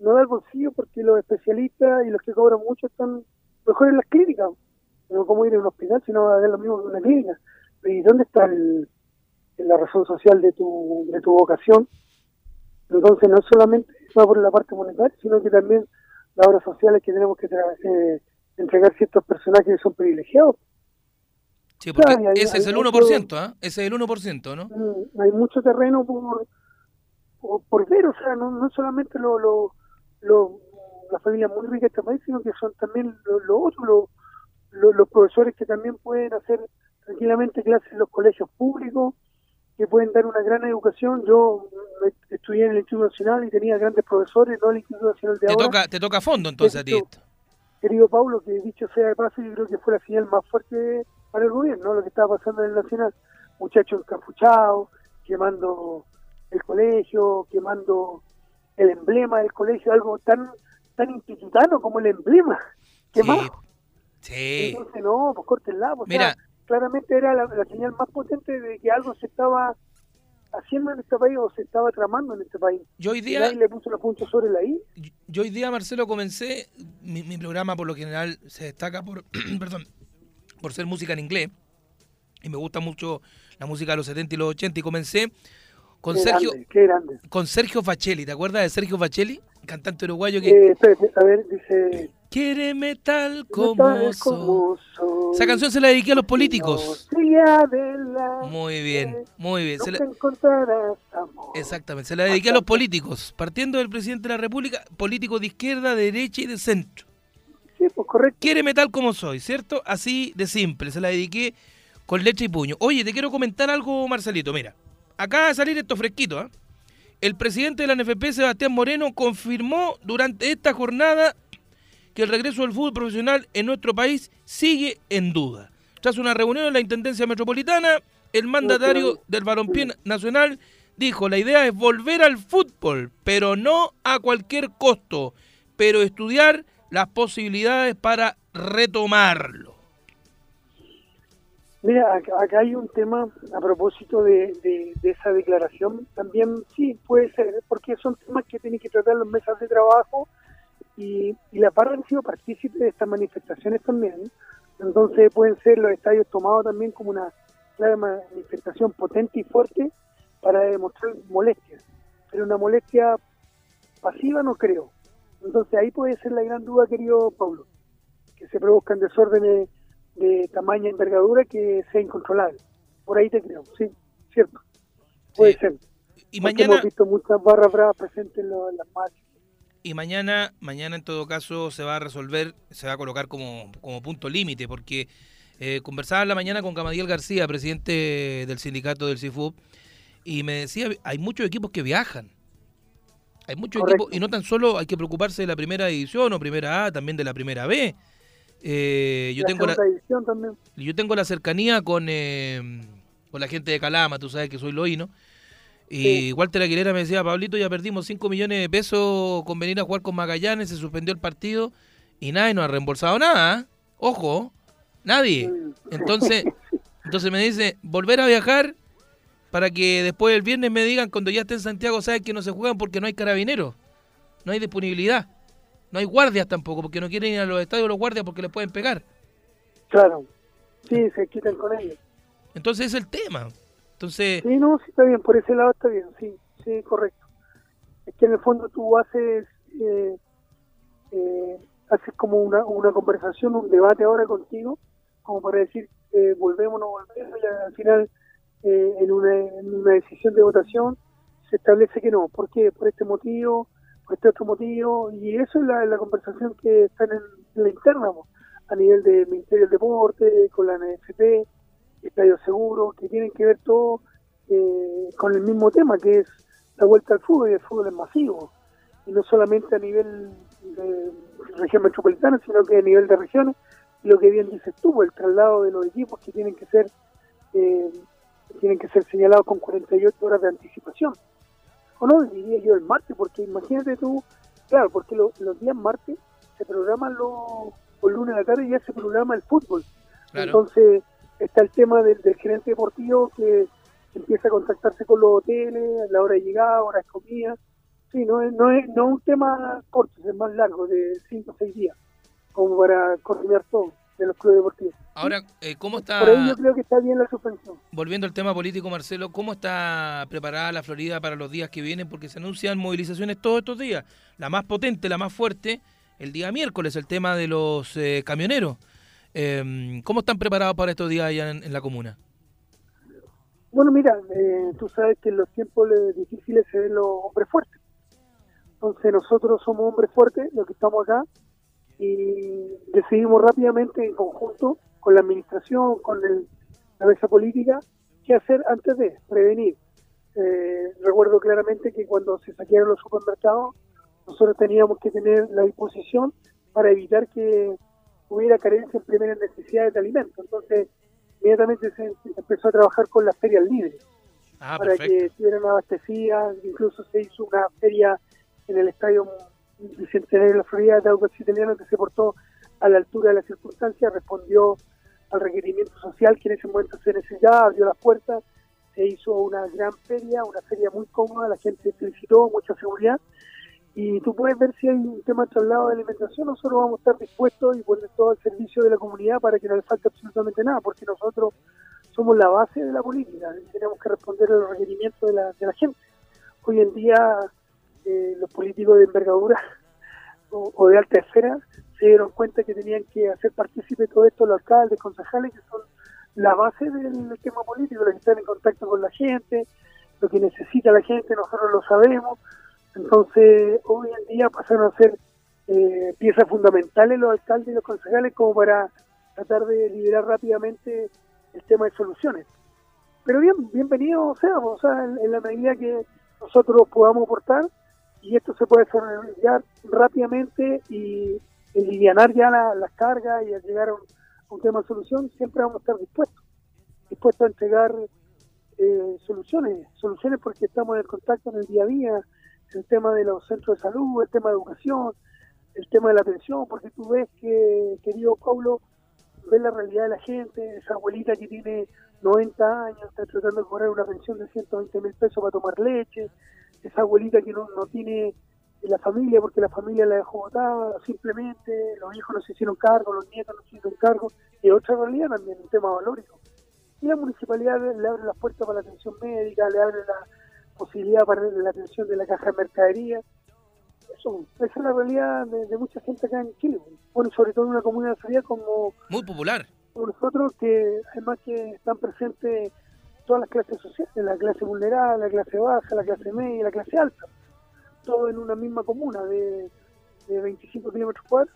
no da el bolsillo porque los especialistas y los que cobran mucho están mejor en las clínicas. No como ir a un hospital, sino a ver lo mismo que una clínica. ¿Y dónde está el, la razón social de tu, de tu vocación. Entonces no solamente va por la parte monetaria, sino que también la obra social es que tenemos que eh, entregar ciertos personajes que son privilegiados. Sí, porque claro, hay, ese hay es el mucho, 1%, ¿eh? Ese es el 1%, ¿no? Mm, hay mucho terreno por, por, por ver, o sea, no, no solamente lo, lo, lo, la familia muy rica de este país, sino que son también los lo otros, los lo, los profesores que también pueden hacer tranquilamente clases en los colegios públicos, que pueden dar una gran educación. Yo estudié en el Instituto Nacional y tenía grandes profesores, no el Instituto Nacional de te ahora. Toca, te toca fondo entonces a ti esto. Querido Paulo, que dicho sea de paso, yo creo que fue la señal más fuerte para el gobierno, ¿no? lo que estaba pasando en el Nacional. Muchachos encapuchados, quemando el colegio, quemando el emblema del colegio, algo tan tan institutano como el emblema. Quemado. Sí. sí. Entonces, no, pues córtenla. Pues, Mira, claramente era la, la, señal más potente de que algo se estaba haciendo en este país o se estaba tramando en este país. Yo hoy día, nadie le puso los puntos sobre la I. yo hoy día, Marcelo, comencé, mi, mi programa por lo general se destaca por, perdón, por ser música en inglés, y me gusta mucho la música de los 70 y los 80, y comencé con Qué Sergio, grande, qué grande. con Sergio Facelli, ¿te acuerdas de Sergio Facelli? Cantante uruguayo que Eh, espérate, a ver, dice... quiere tal como "Tal soy. como soy, Esa canción se la dediqué a los políticos. Muy bien, muy bien. Se la- amor. Exactamente, se la dediqué a los políticos, partiendo del presidente de la República, político de izquierda, de derecha y de centro. Sí, pues correcto. Quiéreme tal como soy, ¿cierto? Así de simple, se la dediqué con leche y puño. Oye, te quiero comentar algo, Marcelito, mira, acaba de salir esto fresquito, ¿ah? El presidente de la NFP, Sebastián Moreno, confirmó durante esta jornada que el regreso del fútbol profesional en nuestro país sigue en duda. Tras una reunión en la Intendencia Metropolitana, el mandatario del Balompié Nacional dijo, la idea es volver al fútbol, pero no a cualquier costo, pero estudiar las posibilidades para retomarlo. Mira, acá, hay un tema a propósito de, esa declaración. También sí, puede ser, porque son temas que tienen que tratar las mesas de trabajo y, la PAR han sido partícipes de estas manifestaciones también. Entonces pueden ser los estadios tomados también como una clara manifestación potente y fuerte para demostrar molestias. Pero una molestia pasiva no creo. Entonces ahí puede ser la gran duda, querido Pablo, que se produzcan desórdenes de tamaña envergadura que sea incontrolable. Por ahí te creo, sí, cierto. Puede Sí. ser. Y Porque mañana, hemos visto muchas barras bravas presentes en, lo- en las marchas. y mañana, mañana en todo caso se va a resolver, se va a colocar como, como punto límite, porque eh, conversaba en la mañana con Camadiel García, presidente del sindicato del CIFUB, y me decía, hay muchos equipos que viajan. Hay muchos Correcto. equipos, y no tan solo hay que preocuparse de la primera división o primera A, también de la primera B. Eh, yo la tengo la, yo tengo la cercanía con, eh, con la gente de Calama, tú sabes que soy loíno. Y Sí. Walter Aguilera me decía, Pablito, ya perdimos 5 millones de pesos con venir a jugar con Magallanes, se suspendió el partido y nadie nos ha reembolsado nada. ¿eh? Ojo, nadie. Entonces, entonces me dice, volver a viajar para que después el viernes me digan cuando ya esté en Santiago, sabes que no se juegan porque no hay carabineros, no hay disponibilidad, no hay guardias tampoco, porque no quieren ir a los estadios los guardias porque les pueden pegar. Claro. Sí, se quitan con ellos. Entonces es el tema. Entonces, Sí, no, sí está bien, por ese lado está bien, sí, sí, correcto. Es que en el fondo tú haces, eh, eh, haces como una, una conversación, un debate ahora contigo, como para decir, eh, volvemos o no volvemos, y al final, eh, en, una, en una decisión de votación, se establece que no. ¿Por qué? Por este motivo, este otro motivo, y eso es la, la conversación que está en, en la interna, a nivel del Ministerio del Deporte, con la NFP, Estadio Seguro, que tienen que ver todo eh, con el mismo tema, que es la vuelta al fútbol, y el fútbol es masivo, y no solamente a nivel de región metropolitana, sino que a nivel de regiones, lo que bien dices tú, el traslado de los equipos que tienen que ser eh, tienen que ser señalados con 48 horas de anticipación. O no, diría yo el martes, porque imagínate tú, claro, porque lo- los días martes se programan los, los lunes a la tarde y ya se programa el fútbol. claro, Entonces está el tema del, del gerente deportivo que empieza a contactarse con los hoteles, la hora de llegada, hora de comida. Sí, no es, no es, no es un tema corto, es más largo, de 5 o 6 días, como para coordinar todo de los clubes deportivos. ahora, eh, ¿cómo está, Por ahí yo creo que está bien la suspensión. volviendo al tema político, Marcelo, cómo está preparada la Florida para los días que vienen? Porque se anuncian movilizaciones todos estos días. La más potente, la más fuerte, el día miércoles, el tema de los eh, camioneros. Eh, ¿Cómo están preparados para estos días allá en, en la comuna? Bueno, mira, eh, tú sabes que en los tiempos difíciles se ven los hombres fuertes. Entonces nosotros somos hombres fuertes, los que estamos acá, y decidimos rápidamente en conjunto con la administración, con el- la mesa política, qué hacer antes de prevenir. Eh, recuerdo claramente que cuando se saquearon los supermercados, nosotros teníamos que tener la disposición para evitar que hubiera carencia en primeras necesidades de alimentos. Entonces, inmediatamente se empezó a trabajar con las ferias libres Ah, para perfecto. que estuvieran abastecidas. Incluso se hizo una feria en el estadio Bicentenario de la Florida de Aucas Italiano que se portó a la altura de las circunstancias, respondió al requerimiento social que en ese momento se necesitaba, abrió las puertas se hizo una gran feria, una feria muy cómoda, la gente felicitó, mucha seguridad. Y tú puedes ver si hay un tema traslado de alimentación, nosotros vamos a estar dispuestos y poner todo al servicio de la comunidad para que no le falte absolutamente nada, porque nosotros somos la base de la política tenemos que responder a los requerimientos de la, de la gente. Hoy en día eh, los políticos de envergadura o, de alta esfera se dieron cuenta que tenían que hacer partícipe todo esto los alcaldes, concejales, que son la base del tema político, los que están en contacto con la gente, lo que necesita la gente, nosotros lo sabemos. Entonces, hoy en día pasaron a ser eh, piezas fundamentales los alcaldes y los concejales como para tratar de liberar rápidamente el tema de soluciones. Pero bien, bienvenido sea, o sea, en, la medida que nosotros podamos aportar y esto se puede desarrollar rápidamente y aliviar ya las cargas y al llegar a un, tema de solución, siempre vamos a estar dispuestos, dispuestos a entregar eh, soluciones, soluciones porque estamos en contacto en el día a día, el tema de los centros de salud, el tema de educación, el tema de la atención, porque tú ves que, querido Pablo, ver la realidad de la gente, esa abuelita que tiene 90 años, está tratando de cobrar una pensión de 120 mil pesos para tomar leche, esa abuelita que no, no tiene la familia porque la familia la dejó botada, simplemente los hijos no se hicieron cargo, los nietos no se hicieron cargo, y otra realidad también, un tema valórico. Y la municipalidad le abre las puertas para la atención médica, le abre la posibilidad para la atención de la caja de mercadería, esa es la realidad de, mucha gente acá en Chile. Bueno, sobre todo en una comunidad de como... Muy popular. Como nosotros, que además que están presentes todas las clases sociales, la clase vulnerable, la clase baja, la clase media, la clase alta. Todo en una misma comuna de, de 25 kilómetros cuadrados.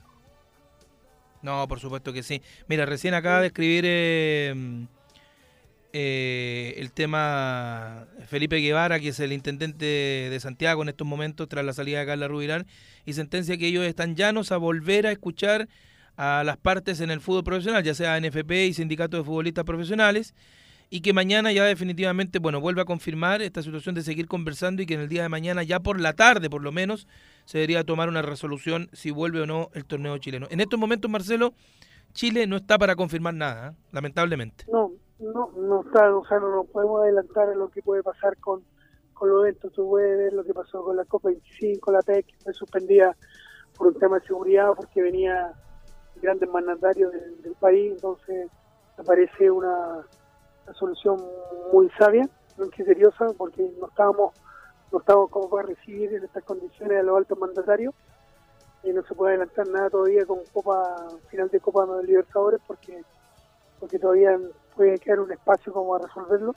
No, por supuesto que sí. Mira, recién acaba de escribir eh, eh, el tema Felipe Guevara, que es el intendente de Santiago en estos momentos tras la salida de Carla Rubirán, y sentencia que ellos están llanos a volver a escuchar a las partes en el fútbol profesional, ya sea NFP y sindicatos de futbolistas profesionales, y que mañana ya definitivamente, bueno, vuelve a confirmar esta situación de seguir conversando y que en el día de mañana, ya por la tarde por lo menos, se debería tomar una resolución si vuelve o no el torneo chileno. En estos momentos, Marcelo, Chile no está para confirmar nada, ¿eh? lamentablemente. No, no, no está, o sea, no nos podemos adelantar a lo que puede pasar con, con los eventos. Tú puedes ver lo que pasó con la Copa 25, la PEC, que fue suspendida por un tema de seguridad porque venía grandes mandatarios del, país, entonces me parece una, solución muy sabia, muy criteriosa, porque no estábamos, no estábamos como para recibir en estas condiciones a los altos mandatarios y no se puede adelantar nada todavía con Copa final de Copa de Libertadores porque porque todavía puede quedar un espacio como a resolverlo.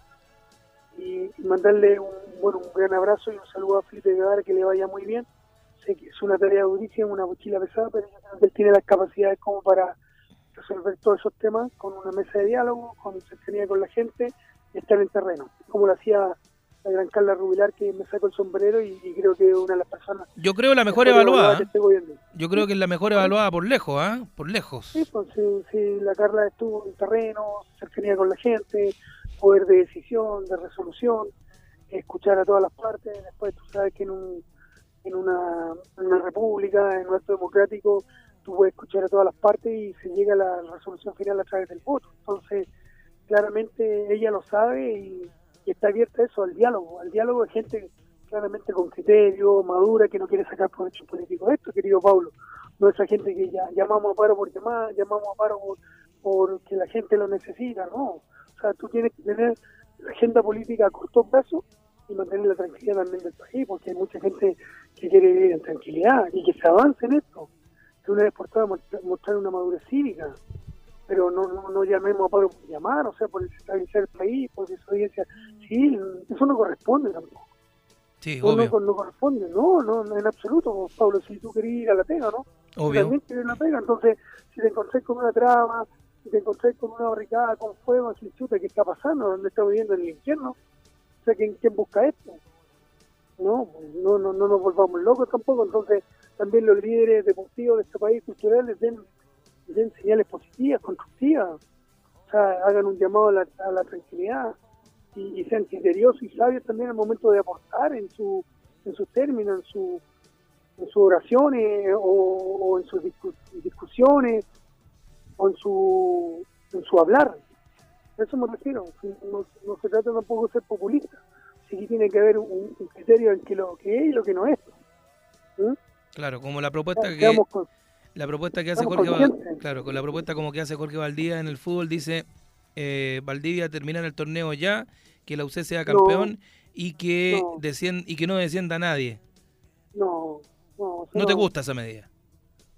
Y, mandarle un, bueno, un gran abrazo y un saludo a Felipe Guevara que le vaya muy bien. Sé que es una tarea durísima, una mochila pesada pero yo creo él tiene las capacidades como para resolver todos esos temas con una mesa de diálogo, con cercanía con la gente y estar en terreno, como lo hacía la gran Carla Rubilar que me sacó el sombrero y, creo que es una de las personas. Yo creo la mejor evaluada. Yo creo que es la mejor evaluada por lejos, ¿ah? Por lejos. Sí, pues sí, la Carla estuvo en terreno, cercanía con la gente, poder de decisión, de resolución, escuchar a todas las partes. Después tú sabes que en, un, en, una, una república, en un acto democrático, tú puedes escuchar a todas las partes y se llega a la resolución final a través del voto. Entonces, claramente ella lo sabe y está abierta eso al diálogo, al diálogo de gente claramente con criterio, madura, que no quiere sacar provecho político de esto, querido Pablo. No esa gente que ya llamamos a paro por llamar, llamamos a paro por, porque la gente lo necesita, no. O sea, tú tienes que tener la agenda política a corto plazo y mantener la tranquilidad también del país, porque hay mucha gente que quiere vivir en tranquilidad y que se avance en esto. Que una vez por todas mostrar una madurez cívica pero no, no, no llamemos a por llamar, o sea, por desestabilizar el país, por desobediencia Sí, eso no corresponde tampoco. Sí, obvio. No, corresponde, no, no, en absoluto, Pablo, si tú querías ir a la pega, ¿no? Obvio. También quieres ir a la pega, entonces, si te encontrás con una trama, si te encontrás con una barricada, con fuego, si chuta, ¿qué está pasando? ¿Dónde está viviendo en el infierno? O sea, ¿quién, quién busca esto? No, no, no, no nos volvamos locos tampoco, entonces también los líderes deportivos de este país culturales den den señales positivas, constructivas, o sea, hagan un llamado a la, tranquilidad y, sean criteriosos y sabios también al momento de aportar en su en sus términos, en, su, en sus oraciones o, en sus discusiones o en su, en su hablar. Eso me refiero. No, no se trata tampoco de ser populista. Sí que tiene que haber un, un criterio en que lo que es y lo que no es. ¿Mm? Claro, como la propuesta que con- la propuesta que hace Jorge Val- conscientes. claro, con la propuesta como que hace Jorge Valdivia en el fútbol dice eh, Valdivia terminar el torneo ya, que la UC sea campeón y que No. descien- y que no descienda nadie. no, no, No te gusta esa medida.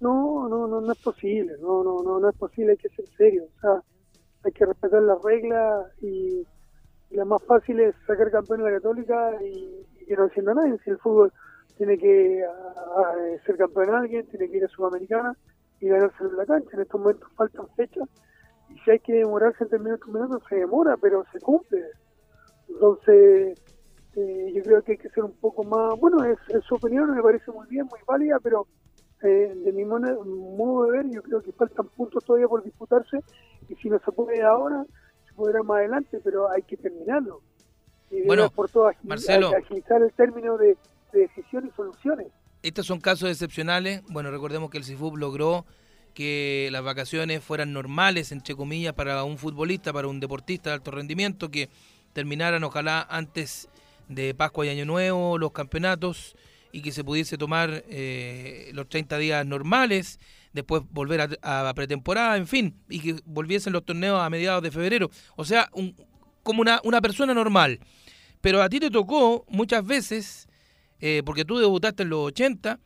No, no, no, no es posible, no, no, no, no es posible, hay que ser serio, o sea, hay que respetar las reglas y la más fácil es sacar campeón en la católica y, y que no haciendo nadie, si el fútbol tiene que a- a ser campeón alguien, tiene que ir a Sudamericana y ganarse la cancha, en estos momentos faltan fechas y si hay que demorarse en terminar el campeonato se demora, pero se cumple, entonces eh, yo creo que hay que ser un poco más, bueno, es, es su opinión, me parece muy bien, muy válida, pero eh, de mi modo, de ver, yo creo que faltan puntos todavía por disputarse y si no se puede ahora, podrá más adelante, pero hay que terminarlo. Y Bueno, por agil- Marcelo. agilizar el término de, de decisión y soluciones. Estos son casos excepcionales. Bueno, recordemos que el CIFUB logró que las vacaciones fueran normales, entre comillas, para un futbolista, para un deportista de alto rendimiento, que terminaran ojalá antes de Pascua y Año Nuevo los campeonatos y que se pudiese tomar eh, los 30 días normales, después volver a, a pretemporada, en fin, y que volviesen los torneos a mediados de febrero. O sea, un- como una, una persona normal. Pero a ti te tocó muchas veces, eh, porque tú debutaste en los 80,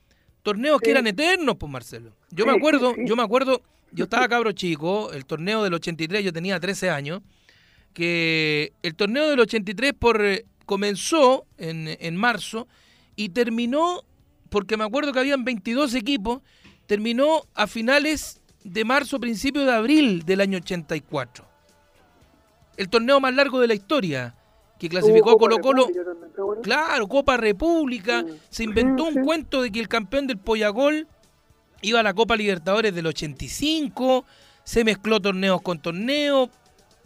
torneos que eran eternos, pues Marcelo. Yo me acuerdo, sí, yo me acuerdo, yo estaba cabro chico, el torneo del 83, yo tenía 13 años, que el torneo del 83 por, eh, comenzó en, en marzo y terminó, porque me acuerdo que habían 22 equipos, terminó a finales de marzo, principio de abril del año 84. El torneo más largo de la historia, que clasificó a Colo Colo. Claro, Copa República. Sí. Se inventó un sí. cuento de que el campeón del Pollagol iba a la Copa Libertadores del 85. Se mezcló torneos con torneos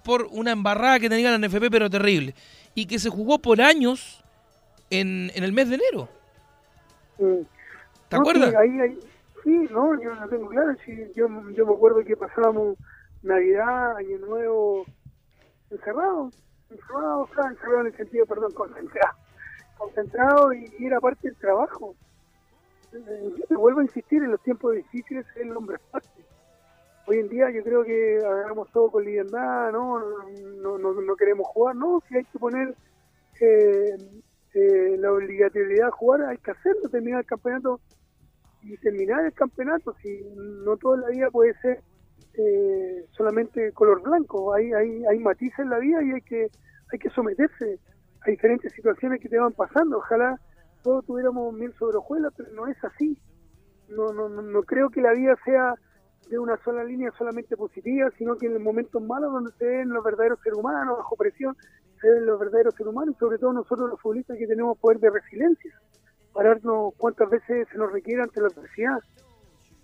por una embarrada que tenía la NFP, pero terrible. Y que se jugó por años en, en el mes de enero. ¿Te No, acuerdas? Ahí, ahí- sí, no, yo lo tengo claro. Sí, yo, yo me acuerdo que pasábamos Navidad, Año Nuevo, encerrados. Encerrados, o sea, encerrados en el sentido, perdón, concentrados. Concentrados y, era parte del trabajo. Eh, vuelvo a insistir, en los tiempos difíciles el hombre fuerte. Hoy en día yo creo que hagamos todo con liviandad, ¿no? No, no, no queremos jugar, no, si hay que poner eh, eh, la obligatoriedad de jugar, hay que hacerlo, terminar el campeonato y terminar el campeonato, si no toda la vida puede ser eh, solamente color blanco, hay, hay, hay matices en la vida y hay que, hay que someterse a diferentes situaciones que te van pasando, ojalá todos tuviéramos mil sobre hojuelas, pero no es así, no, no, no, no creo que la vida sea de una sola línea solamente positiva, sino que en los momentos malos donde se ven los verdaderos seres humanos, bajo presión, se ven los verdaderos seres humanos y sobre todo nosotros los futbolistas que tenemos poder de resiliencia, pararnos cuántas veces se nos requiere ante la adversidad.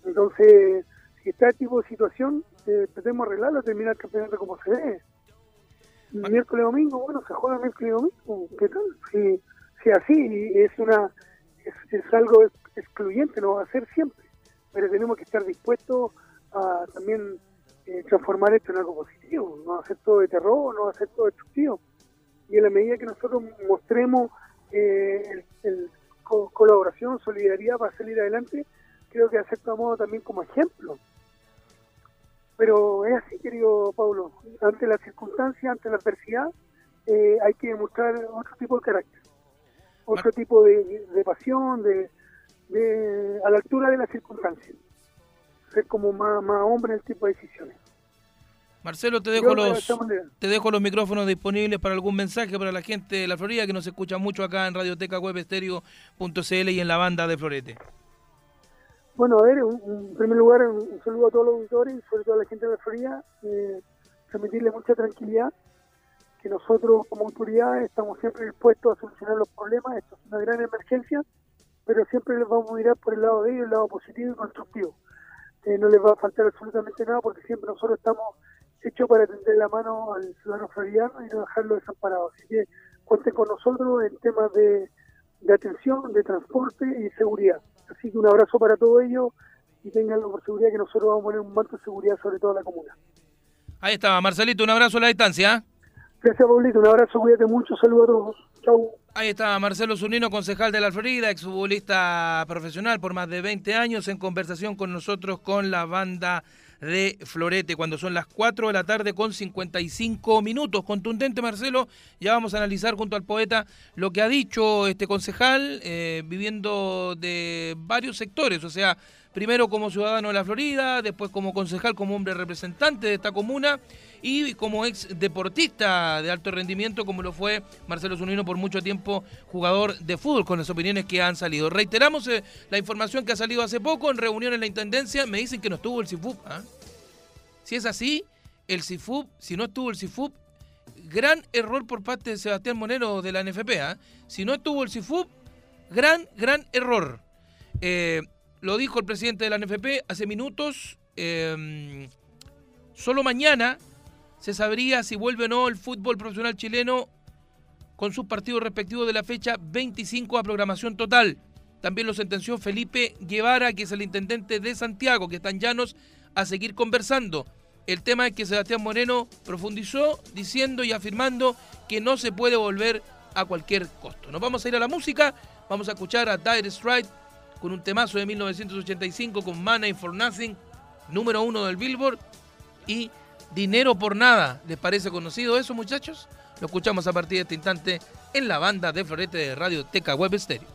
Entonces, si está este tipo de situación, eh, tratemos de arreglarlo, terminar el campeonato como se debe. Miércoles y domingo, bueno, se juega miércoles y domingo, ¿qué tal? Si, si así es una es, es algo ex- excluyente, no va a ser siempre, pero tenemos que estar dispuestos a también eh, transformar esto en algo positivo, no hacer todo de terror, no hacer todo destructivo. Y en la medida que nosotros mostremos eh, el, el co- colaboración, solidaridad para salir adelante, creo que aceptamos también como ejemplo. Pero es así, querido Pablo, ante las circunstancias, ante la adversidad, eh, hay que demostrar otro tipo de carácter, otro tipo de, de pasión, de, de- a la altura de las circunstancias. Ser como más, más hombre en el tipo de decisiones. Marcelo, te dejo los te dejo los micrófonos disponibles para algún mensaje para la gente de la Florida que nos escucha mucho acá en Radioteca Web Estéreo.cl y en la banda de Florete. Bueno, a ver, en primer lugar, un, saludo a todos los auditores y sobre todo a la gente de la Florida. Eh, transmitirles mucha tranquilidad, que nosotros como autoridad estamos siempre dispuestos a solucionar los problemas. Esto es una gran emergencia, pero siempre les vamos a mirar por el lado de ellos, el lado positivo y constructivo. Eh, no les va a faltar absolutamente nada porque siempre nosotros estamos hechos para tender la mano al ciudadano floridiano y no dejarlo desamparado. Así que cuenten con nosotros en temas de, de atención, de transporte y seguridad. Así que un abrazo para todos ellos y tenganlo por seguridad que nosotros vamos a poner un manto de seguridad sobre toda la comuna. Ahí estaba, Marcelito, un abrazo a la distancia. Gracias, Paulito. Un abrazo, cuídate mucho. Saludos a todos. Chau. Ahí está Marcelo Zunino, concejal de la Florida, exfutbolista profesional por más de 20 años, en conversación con nosotros con la banda de Florete, cuando son las 4 de la tarde con 55 minutos. Contundente, Marcelo. Ya vamos a analizar junto al poeta lo que ha dicho este concejal, eh, viviendo de varios sectores, o sea, primero como ciudadano de la Florida, después como concejal, como hombre representante de esta comuna y como ex deportista de alto rendimiento, como lo fue Marcelo Zunino por mucho tiempo, jugador de fútbol, con las opiniones que han salido. Reiteramos eh, la información que ha salido hace poco en reunión en la Intendencia, me dicen que no estuvo el CIFUP. ¿ah? Si es así, el CIFUP, si no estuvo el CIFUP, gran error por parte de Sebastián Monero de la NFP. ¿ah? Si no estuvo el CIFUP, gran, gran error. Eh, lo dijo el presidente de la NFP hace minutos. Eh, solo mañana se sabría si vuelve o no el fútbol profesional chileno con sus partidos respectivos de la fecha 25 a programación total. También lo sentenció Felipe Guevara, que es el intendente de Santiago, que están llanos a seguir conversando. El tema es que Sebastián Moreno profundizó diciendo y afirmando que no se puede volver a cualquier costo. Nos vamos a ir a la música, vamos a escuchar a Dire Strike con un temazo de 1985 con Money for Nothing, número uno del Billboard, y Dinero por Nada. ¿Les parece conocido eso, muchachos? Lo escuchamos a partir de este instante en la banda de Florete de Radio Teca Web Stereo.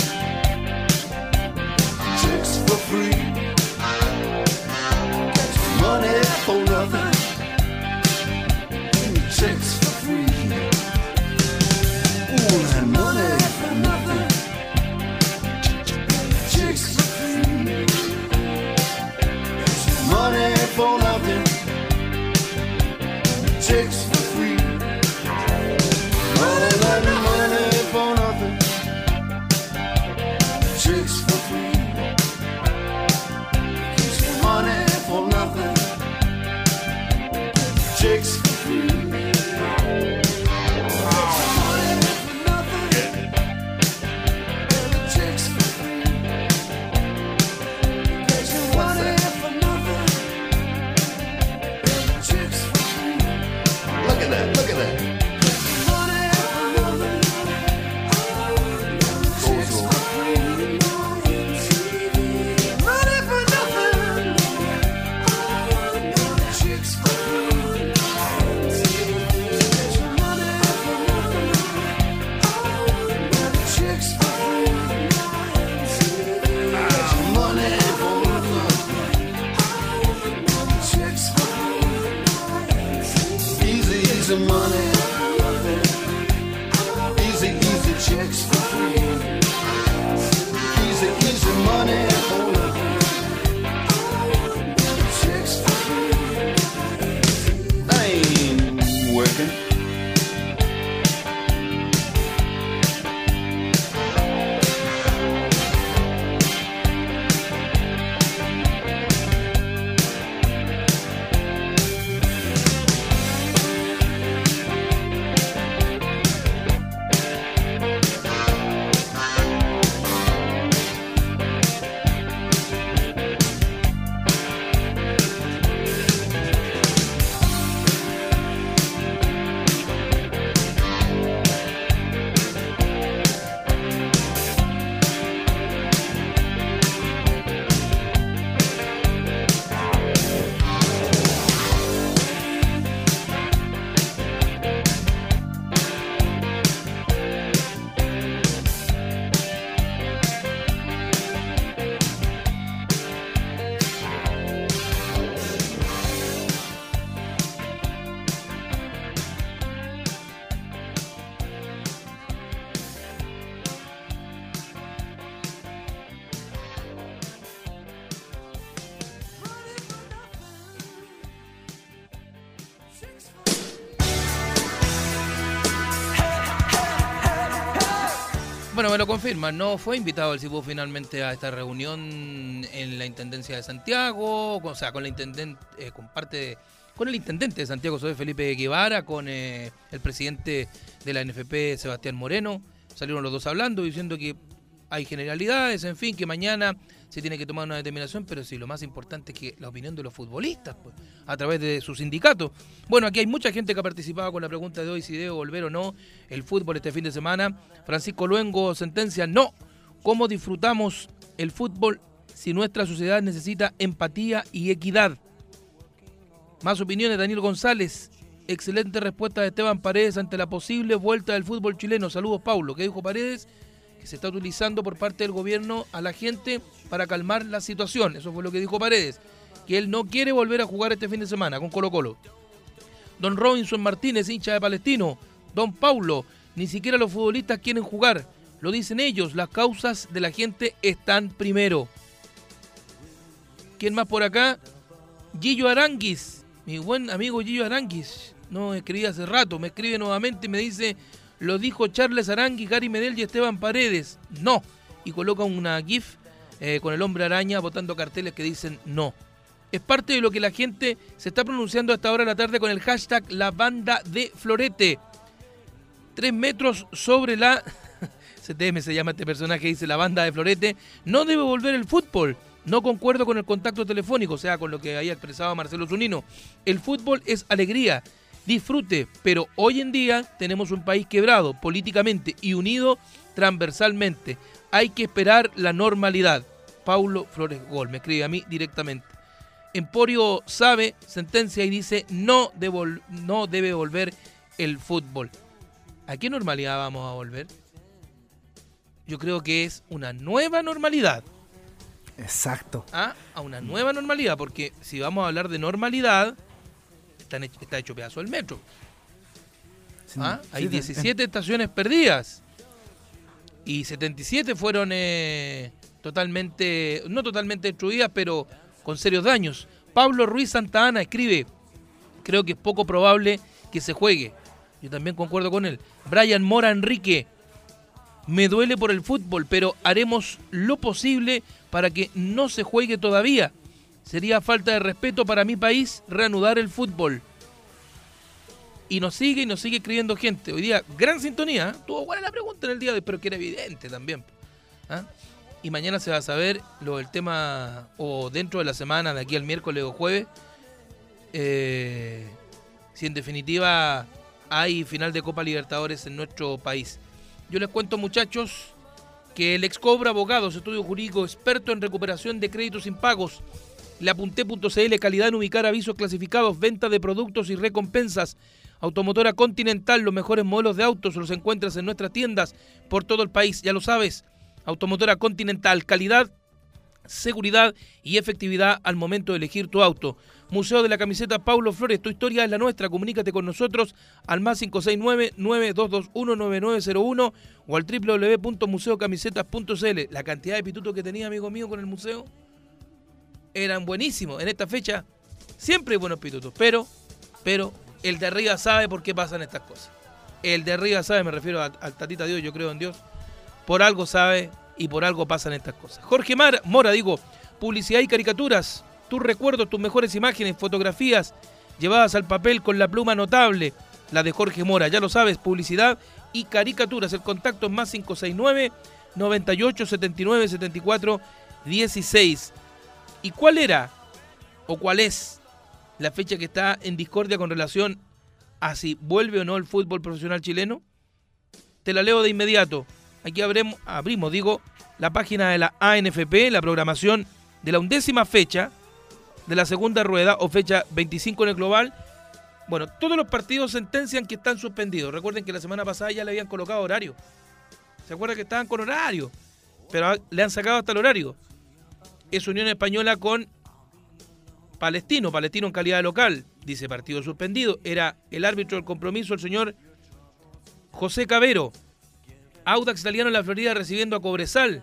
confirma, no fue invitado el CIPU finalmente a esta reunión en la Intendencia de Santiago, o sea, con la intendente, eh, con parte de, con el intendente de Santiago, soy Felipe Guevara, con eh, el presidente de la NFP, Sebastián Moreno. Salieron los dos hablando, diciendo que hay generalidades, en fin, que mañana se tiene que tomar una determinación, pero sí, lo más importante es que la opinión de los futbolistas, pues, a través de su sindicato. Bueno, aquí hay mucha gente que ha participado con la pregunta de hoy si debe volver o no el fútbol este fin de semana. Francisco Luengo sentencia, no. ¿Cómo disfrutamos el fútbol si nuestra sociedad necesita empatía y equidad? Más opiniones, Daniel González. Excelente respuesta de Esteban Paredes ante la posible vuelta del fútbol chileno. Saludos, Paulo. ¿Qué dijo Paredes? Que se está utilizando por parte del gobierno a la gente para calmar la situación. Eso fue lo que dijo Paredes. Que él no quiere volver a jugar este fin de semana con Colo Colo. Don Robinson Martínez, hincha de Palestino. Don Paulo, ni siquiera los futbolistas quieren jugar. Lo dicen ellos, las causas de la gente están primero. ¿Quién más por acá? Gillo Aranguis, mi buen amigo Gillo Aranguis. No escribí hace rato, me escribe nuevamente y me dice, lo dijo Charles Aranguis, Gary Medel y Esteban Paredes. No. Y coloca una GIF eh, con el hombre araña botando carteles que dicen no. Es parte de lo que la gente se está pronunciando hasta ahora de la tarde con el hashtag La Banda de Florete. Tres metros sobre la... CTM se llama este personaje, dice La Banda de Florete. No debe volver el fútbol. No concuerdo con el contacto telefónico, o sea, con lo que había expresado Marcelo Zunino. El fútbol es alegría, disfrute, pero hoy en día tenemos un país quebrado políticamente y unido transversalmente. Hay que esperar la normalidad. Paulo Flores Gol me escribe a mí directamente. Emporio sabe, sentencia y dice no, devol- no debe volver el fútbol. ¿A qué normalidad vamos a volver? Yo creo que es una nueva normalidad. Exacto. ¿ah? a una nueva normalidad, porque si vamos a hablar de normalidad, están hech- está hecho pedazo el metro. ¿ah? Hay en- 17 estaciones perdidas y 77 fueron eh, totalmente, no totalmente destruidas, pero con serios daños. Pablo Ruiz Santa Ana escribe, creo que es poco probable que se juegue. Yo también concuerdo con él. Brian Mora Enrique, me duele por el fútbol, pero haremos lo posible para que no se juegue todavía. Sería falta de respeto para mi país reanudar el fútbol. Y nos sigue y nos sigue escribiendo gente. Hoy día, gran sintonía. ¿eh? Tuvo buena la pregunta en el día de hoy, pero que era evidente también. ¿ah? Y mañana se va a saber lo del tema, o dentro de la semana, de aquí al miércoles o jueves, eh, si en definitiva hay final de Copa Libertadores en nuestro país. Yo les cuento, muchachos, que el Excobra Abogados, estudio jurídico experto en recuperación de créditos impagos, lapunté.cl, calidad en ubicar avisos clasificados, venta de productos y recompensas. Automotora Continental, los mejores modelos de autos los encuentras en nuestras tiendas por todo el país, ya lo sabes. Automotora Continental, calidad, seguridad y efectividad al momento de elegir tu auto. Museo de la Camiseta Paulo Flores, tu historia es la nuestra. Comunícate con nosotros al más 569-9221-9901 o al www.museocamisetas.cl. La cantidad de pitutos que tenía, amigo mío, con el museo eran buenísimos. En esta fecha siempre hay buenos pitutos, pero, pero el de arriba sabe por qué pasan estas cosas. El de arriba sabe, me refiero al tatita Dios, yo creo en Dios. Por algo sabe y por algo pasan estas cosas. Jorge Mar, Mora, digo, publicidad y caricaturas. Tus recuerdos, tus mejores imágenes, fotografías llevadas al papel con la pluma notable, la de Jorge Mora. Ya lo sabes, publicidad y caricaturas. El contacto es más 569 98 79 74 16. ¿Y cuál era o cuál es la fecha que está en discordia con relación a si vuelve o no el fútbol profesional chileno? Te la leo de inmediato. Aquí abrimos, digo, la página de la ANFP, la programación de la undécima fecha de la segunda rueda o fecha 25 en el global. Bueno, todos los partidos sentencian que están suspendidos. Recuerden que la semana pasada ya le habían colocado horario. ¿Se acuerdan que estaban con horario? Pero le han sacado hasta el horario. Es Unión Española con Palestino, Palestino en calidad local, dice partido suspendido. Era el árbitro del compromiso, el señor José Cabero. Audax Italiano en la Florida recibiendo a Cobresal.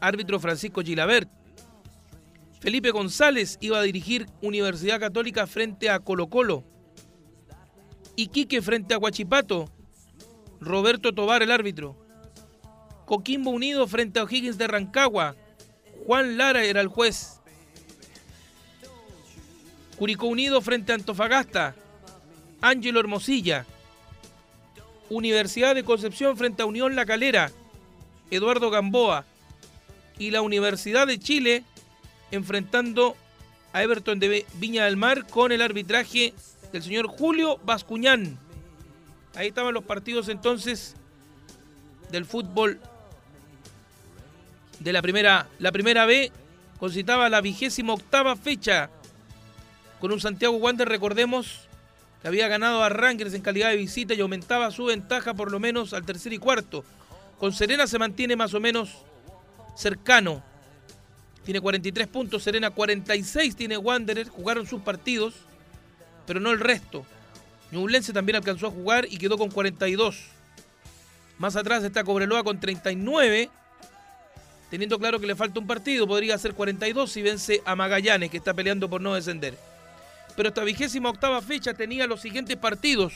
Árbitro Francisco Gilabert. Felipe González iba a dirigir Universidad Católica frente a Colo Colo. Iquique frente a Huachipato. Roberto Tobar, el árbitro. Coquimbo Unido frente a O'Higgins de Rancagua. Juan Lara era el juez. Curicó Unido frente a Antofagasta. Ángelo Hermosilla. Universidad de Concepción frente a Unión La Calera, Eduardo Gamboa. Y la Universidad de Chile enfrentando a Everton de Viña del Mar con el arbitraje del señor Julio Bascuñán. Ahí estaban los partidos entonces del fútbol de la primera, la primera B. Concitaba la vigésima octava fecha con un Santiago Wander, recordemos, que había ganado a Rangers en calidad de visita y aumentaba su ventaja por lo menos al tercer y cuarto. Con Serena se mantiene más o menos cercano. Tiene 43 puntos, Serena 46 tiene Wanderer, jugaron sus partidos, pero no el resto. Ñublense también alcanzó a jugar y quedó con 42. Más atrás está Cobreloa con 39, teniendo claro que le falta un partido, podría ser 42 si vence a Magallanes, que está peleando por no descender. Pero esta vigésima octava fecha tenía los siguientes partidos.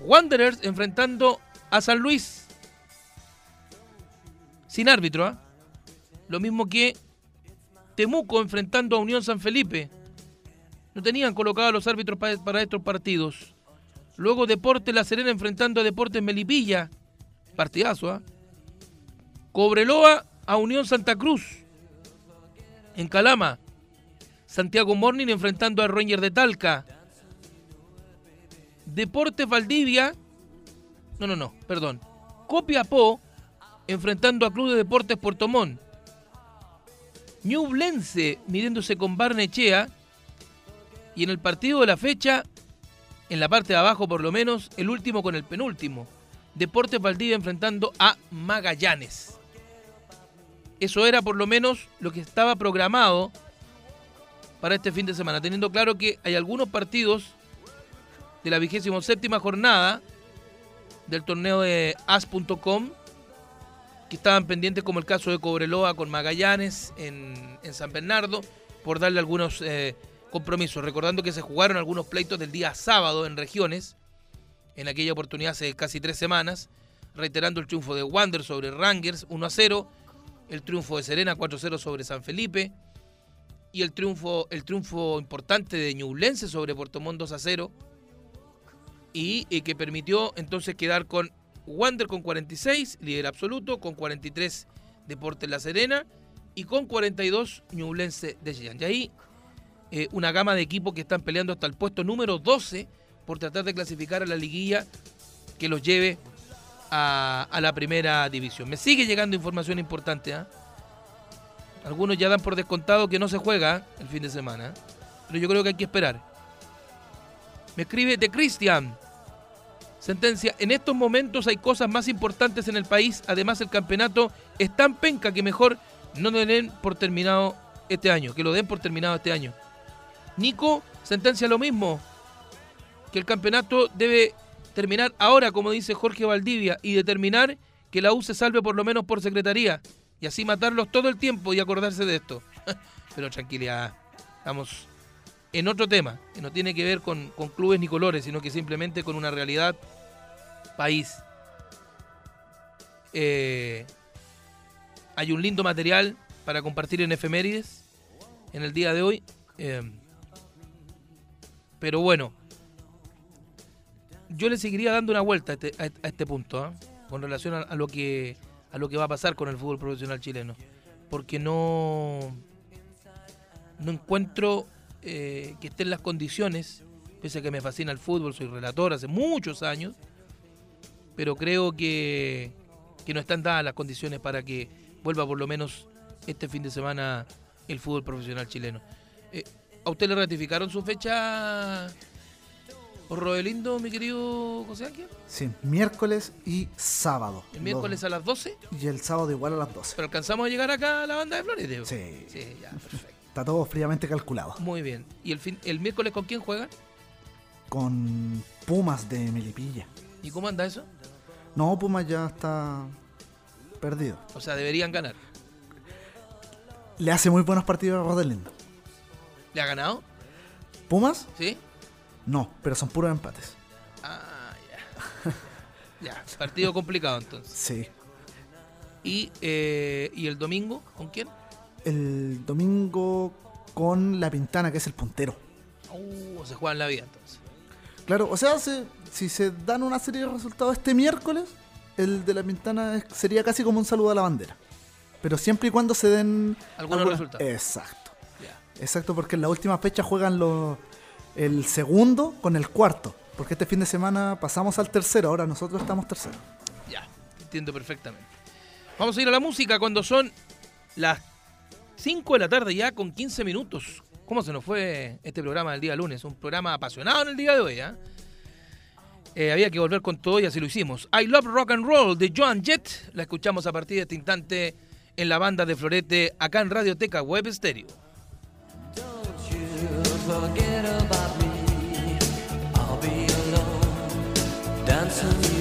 Wanderers enfrentando a San Luis. Sin árbitro, ¿ah? Lo mismo que Temuco enfrentando a Unión San Felipe. No tenían colocados los árbitros pa- para estos partidos. Luego Deportes La Serena enfrentando a Deportes Melipilla. Partidazo, ¿ah? Cobreloa a Unión Santa Cruz. En Calama. Santiago Morning enfrentando a Ranger de Talca. Deportes Valdivia. No, no, no, perdón. Copiapó enfrentando a Club de Deportes Puerto Montt. Ñublense midiéndose con Barnechea. Y en el partido de la fecha, en la parte de abajo por lo menos, el último con el penúltimo. Deportes Valdivia enfrentando a Magallanes. Eso era por lo menos lo que estaba programado para este fin de semana, teniendo claro que hay algunos partidos de la vigésimo séptima jornada del torneo de as.com que estaban pendientes, como el caso de Cobreloa con Magallanes en, San Bernardo, por darle algunos eh, compromisos. Recordando que se jugaron algunos pleitos del día sábado en regiones, en aquella oportunidad hace casi tres semanas, reiterando el triunfo de Wander sobre Rangers 1 a 0, el triunfo de Serena 4 a 0 sobre San Felipe, y el triunfo, el triunfo importante de Ñublense sobre Puerto Montt 2 a 0, y eh, que permitió entonces quedar con Wander con 46, líder absoluto, con 43 Deportes La Serena y con 42 Ñublense de Chillán. Y ahí eh, una gama de equipos que están peleando hasta el puesto número 12 por tratar de clasificar a la liguilla que los lleve a, la primera división. Me sigue llegando información importante. ¿ah? Algunos ya dan por descontado que no se juega el fin de semana, ¿eh? pero yo creo que hay que esperar. Me escribe de Cristian. Sentencia, en estos momentos hay cosas más importantes en el país, además el campeonato es tan penca que mejor no lo den por terminado este año, que lo den por terminado este año. Nico sentencia lo mismo, que el campeonato debe terminar ahora, como dice Jorge Valdivia, y determinar que la U se salve por lo menos por secretaría, y así matarlos todo el tiempo y acordarse de esto. Pero tranquilidad, estamos en otro tema, que no tiene que ver con, con clubes ni colores, sino que simplemente con una realidad país. Eh, hay un lindo material para compartir en efemérides en el día de hoy. eh, pero bueno, yo le seguiría dando una vuelta a este, a- este punto, ¿ah? con relación a, a lo que a lo que va a pasar con el fútbol profesional chileno, porque no no encuentro eh, que estén las condiciones, pese a que me fascina el fútbol, soy relator hace muchos años, pero creo que, que no están dadas las condiciones para que vuelva por lo menos este fin de semana el fútbol profesional chileno. Eh, ¿A usted le ratificaron su fecha, Rodelindo, mi querido José Ángel? Sí, miércoles y sábado. El miércoles a las 12, Los- Y el sábado igual a las 12. pero alcanzamos a llegar acá a la banda de Flores. Diego? Sí. Sí, ya, perfecto. Está todo fríamente calculado. Muy bien. ¿Y el, fin, el miércoles con quién juegan? Con Pumas de Melipilla. ¿Y cómo anda eso? No, Pumas ya está perdido. O sea, deberían ganar. Le hace muy buenos partidos a Rodelindo. ¿Le ha ganado? ¿Pumas? ¿Sí? No, pero son puros empates. Ah, ya. ya, partido complicado entonces. Sí. ¿Y, eh, ¿Y el domingo con quién? El domingo con La Pintana, que es el puntero. Uh, se juega en la vida entonces. Claro, o sea, si se dan una serie de resultados este miércoles, el de La Pintana sería casi como un saludo a la bandera. Pero siempre y cuando se den... Algunos resultados. Exacto. Exacto, porque en la última fecha juegan los el segundo con el cuarto. Porque este fin de semana pasamos al tercero, ahora nosotros estamos tercero. Ya, entiendo perfectamente. Vamos a ir a la música cuando son las 5 de la tarde ya con 15 minutos. ¿Cómo se nos fue este programa del día lunes? Un programa apasionado en el día de hoy, ¿eh? ¿eh? Había que volver con todo y así lo hicimos. I Love Rock and Roll de Joan Jett. La escuchamos a partir de este instante en la banda de Florete acá en Radioteca Web Stereo. forget about me. I'll be alone, dancing.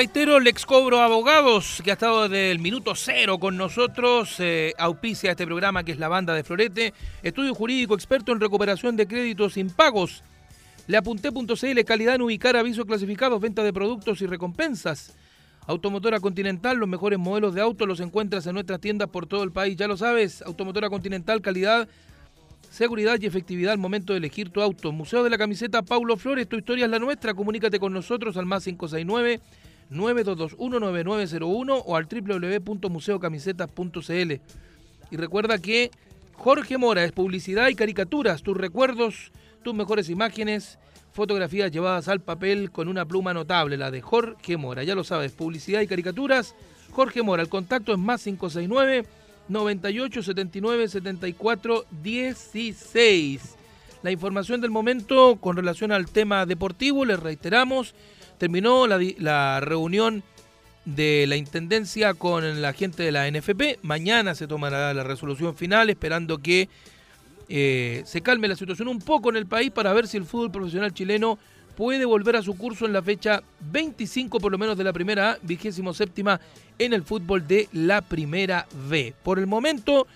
Reitero, el Excobro Abogados, que ha estado desde el minuto cero con nosotros, eh, auspicia este programa que es la banda de Florete, estudio jurídico experto en recuperación de créditos impagos. Leapunté.cl, calidad en ubicar avisos clasificados, venta de productos y recompensas. Automotora Continental, los mejores modelos de auto los encuentras en nuestras tiendas por todo el país. Ya lo sabes, Automotora Continental, calidad, seguridad y efectividad al momento de elegir tu auto. Museo de la Camiseta Paulo Flores, tu historia es la nuestra. Comunícate con nosotros al más 569 9221-9901 o al www.museocamisetas.cl. Y recuerda que Jorge Mora es publicidad y caricaturas, tus recuerdos, tus mejores imágenes, fotografías llevadas al papel con una pluma notable, la de Jorge Mora. Ya lo sabes, publicidad y caricaturas, Jorge Mora. El contacto es más 569 98 79 74 16. La información del momento con relación al tema deportivo, les reiteramos, terminó la, reunión de la Intendencia con la gente de la NFP. Mañana se tomará la resolución final, esperando que eh, se calme la situación un poco en el país para ver si el fútbol profesional chileno puede volver a su curso en la fecha 25 por lo menos de la primera A, vigésimo séptima en el fútbol de la primera B. Por el momento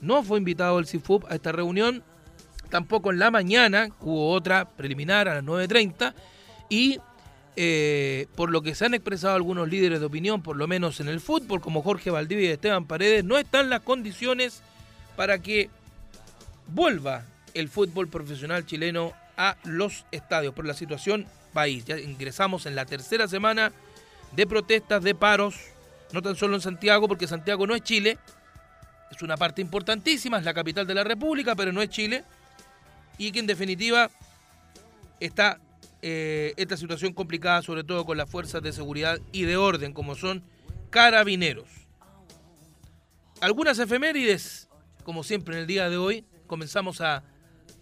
no fue invitado el CIFUP a esta reunión, tampoco en la mañana, hubo otra preliminar a las 9.30 y eh, por lo que se han expresado algunos líderes de opinión, por lo menos en el fútbol, como Jorge Valdivia y Esteban Paredes, no están las condiciones para que vuelva el fútbol profesional chileno a los estadios por la situación país. Ya ingresamos en la tercera semana de protestas, de paros, no tan solo en Santiago, porque Santiago no es Chile, es una parte importantísima, es la capital de la República, pero no es Chile, y que en definitiva está eh, esta situación complicada, sobre todo con las fuerzas de seguridad y de orden, como son carabineros. Algunas efemérides, como siempre en el día de hoy, comenzamos a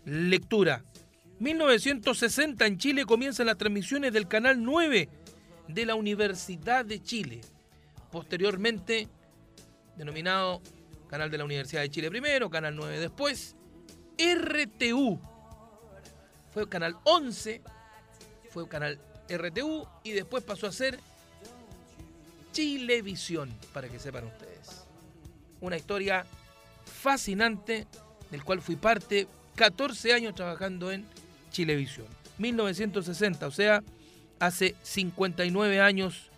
lectura. 1960 en Chile comienzan las transmisiones del Canal 9 de la Universidad de Chile. Posteriormente, denominado Canal de la Universidad de Chile primero, Canal 9 después, RTU. Fue Canal 11 fue canal RTU y después pasó a ser Chilevisión, para que sepan ustedes. Una historia fascinante del cual fui parte 14 años trabajando en Chilevisión. 1960, o sea, hace 59 años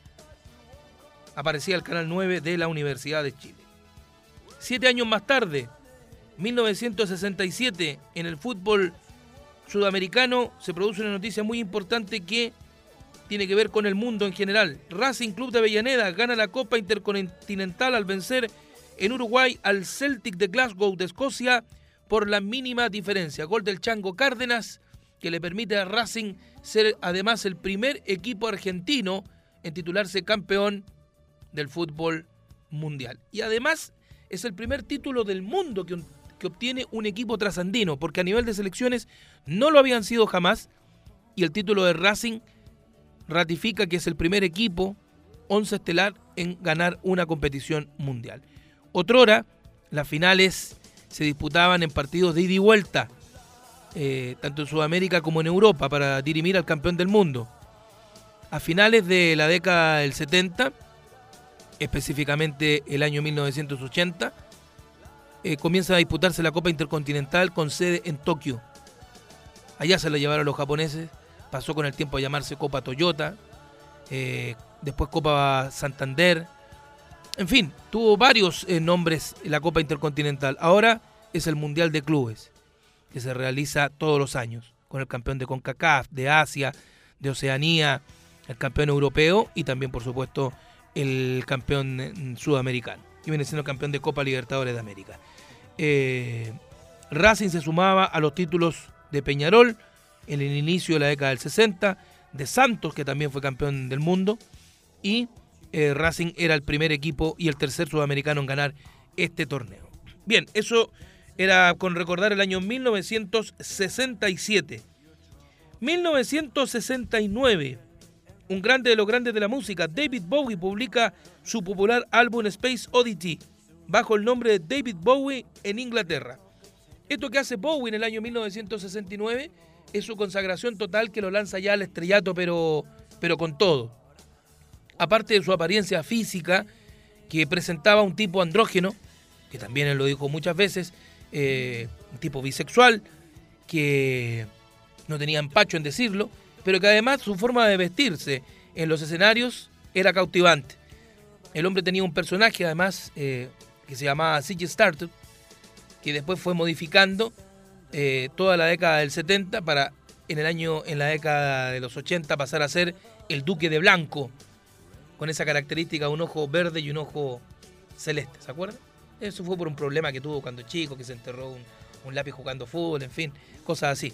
aparecía el canal 9 de la Universidad de Chile. Siete años más tarde, 1967, en el fútbol sudamericano se produce una noticia muy importante que tiene que ver con el mundo en general. Racing Club de Avellaneda gana la Copa Intercontinental al vencer en Uruguay al Celtic de Glasgow de Escocia por la mínima diferencia. Gol del Chango Cárdenas que le permite a Racing ser además el primer equipo argentino en titularse campeón del fútbol mundial. Y además es el primer título del mundo que un que obtiene un equipo trasandino, porque a nivel de selecciones no lo habían sido jamás, y el título de Racing ratifica que es el primer equipo, once estelar, en ganar una competición mundial. Otrora, las finales se disputaban en partidos de ida y vuelta, eh, tanto en Sudamérica como en Europa, para dirimir al campeón del mundo. A finales de la década del 70, específicamente el año 1980, eh, comienza a disputarse la Copa Intercontinental con sede en Tokio. Allá se la llevaron los japoneses, pasó con el tiempo a llamarse Copa Toyota, eh, después Copa Santander, en fin, tuvo varios eh, nombres la Copa Intercontinental. Ahora es el Mundial de Clubes, que se realiza todos los años, con el campeón de CONCACAF, de Asia, de Oceanía, el campeón europeo y también, por supuesto, el campeón sudamericano y viene siendo campeón de Copa Libertadores de América. Eh, Racing se sumaba a los títulos de Peñarol en el inicio de la década del 60, de Santos, que también fue campeón del mundo, y eh, Racing era el primer equipo y el tercer sudamericano en ganar este torneo. Bien, eso era con recordar el año 1967. 1969 un grande de los grandes de la música, David Bowie publica su popular álbum Space Oddity bajo el nombre de David Bowie en Inglaterra. Esto que hace Bowie en el año 1969 es su consagración total que lo lanza ya al estrellato, pero, pero con todo. Aparte de su apariencia física, que presentaba un tipo andrógeno, que también él lo dijo muchas veces, eh, un tipo bisexual, que no tenía empacho en decirlo, pero que además su forma de vestirse en los escenarios era cautivante. El hombre tenía un personaje además eh, que se llamaba Ziggy Startup, que después fue modificando eh, toda la década del 70 para en el año, en la década de los 80 pasar a ser el Duque de Blanco, con esa característica un ojo verde y un ojo celeste, ¿se acuerdan? Eso fue por un problema que tuvo cuando chico, que se enterró un lápiz jugando fútbol, en fin, cosas así.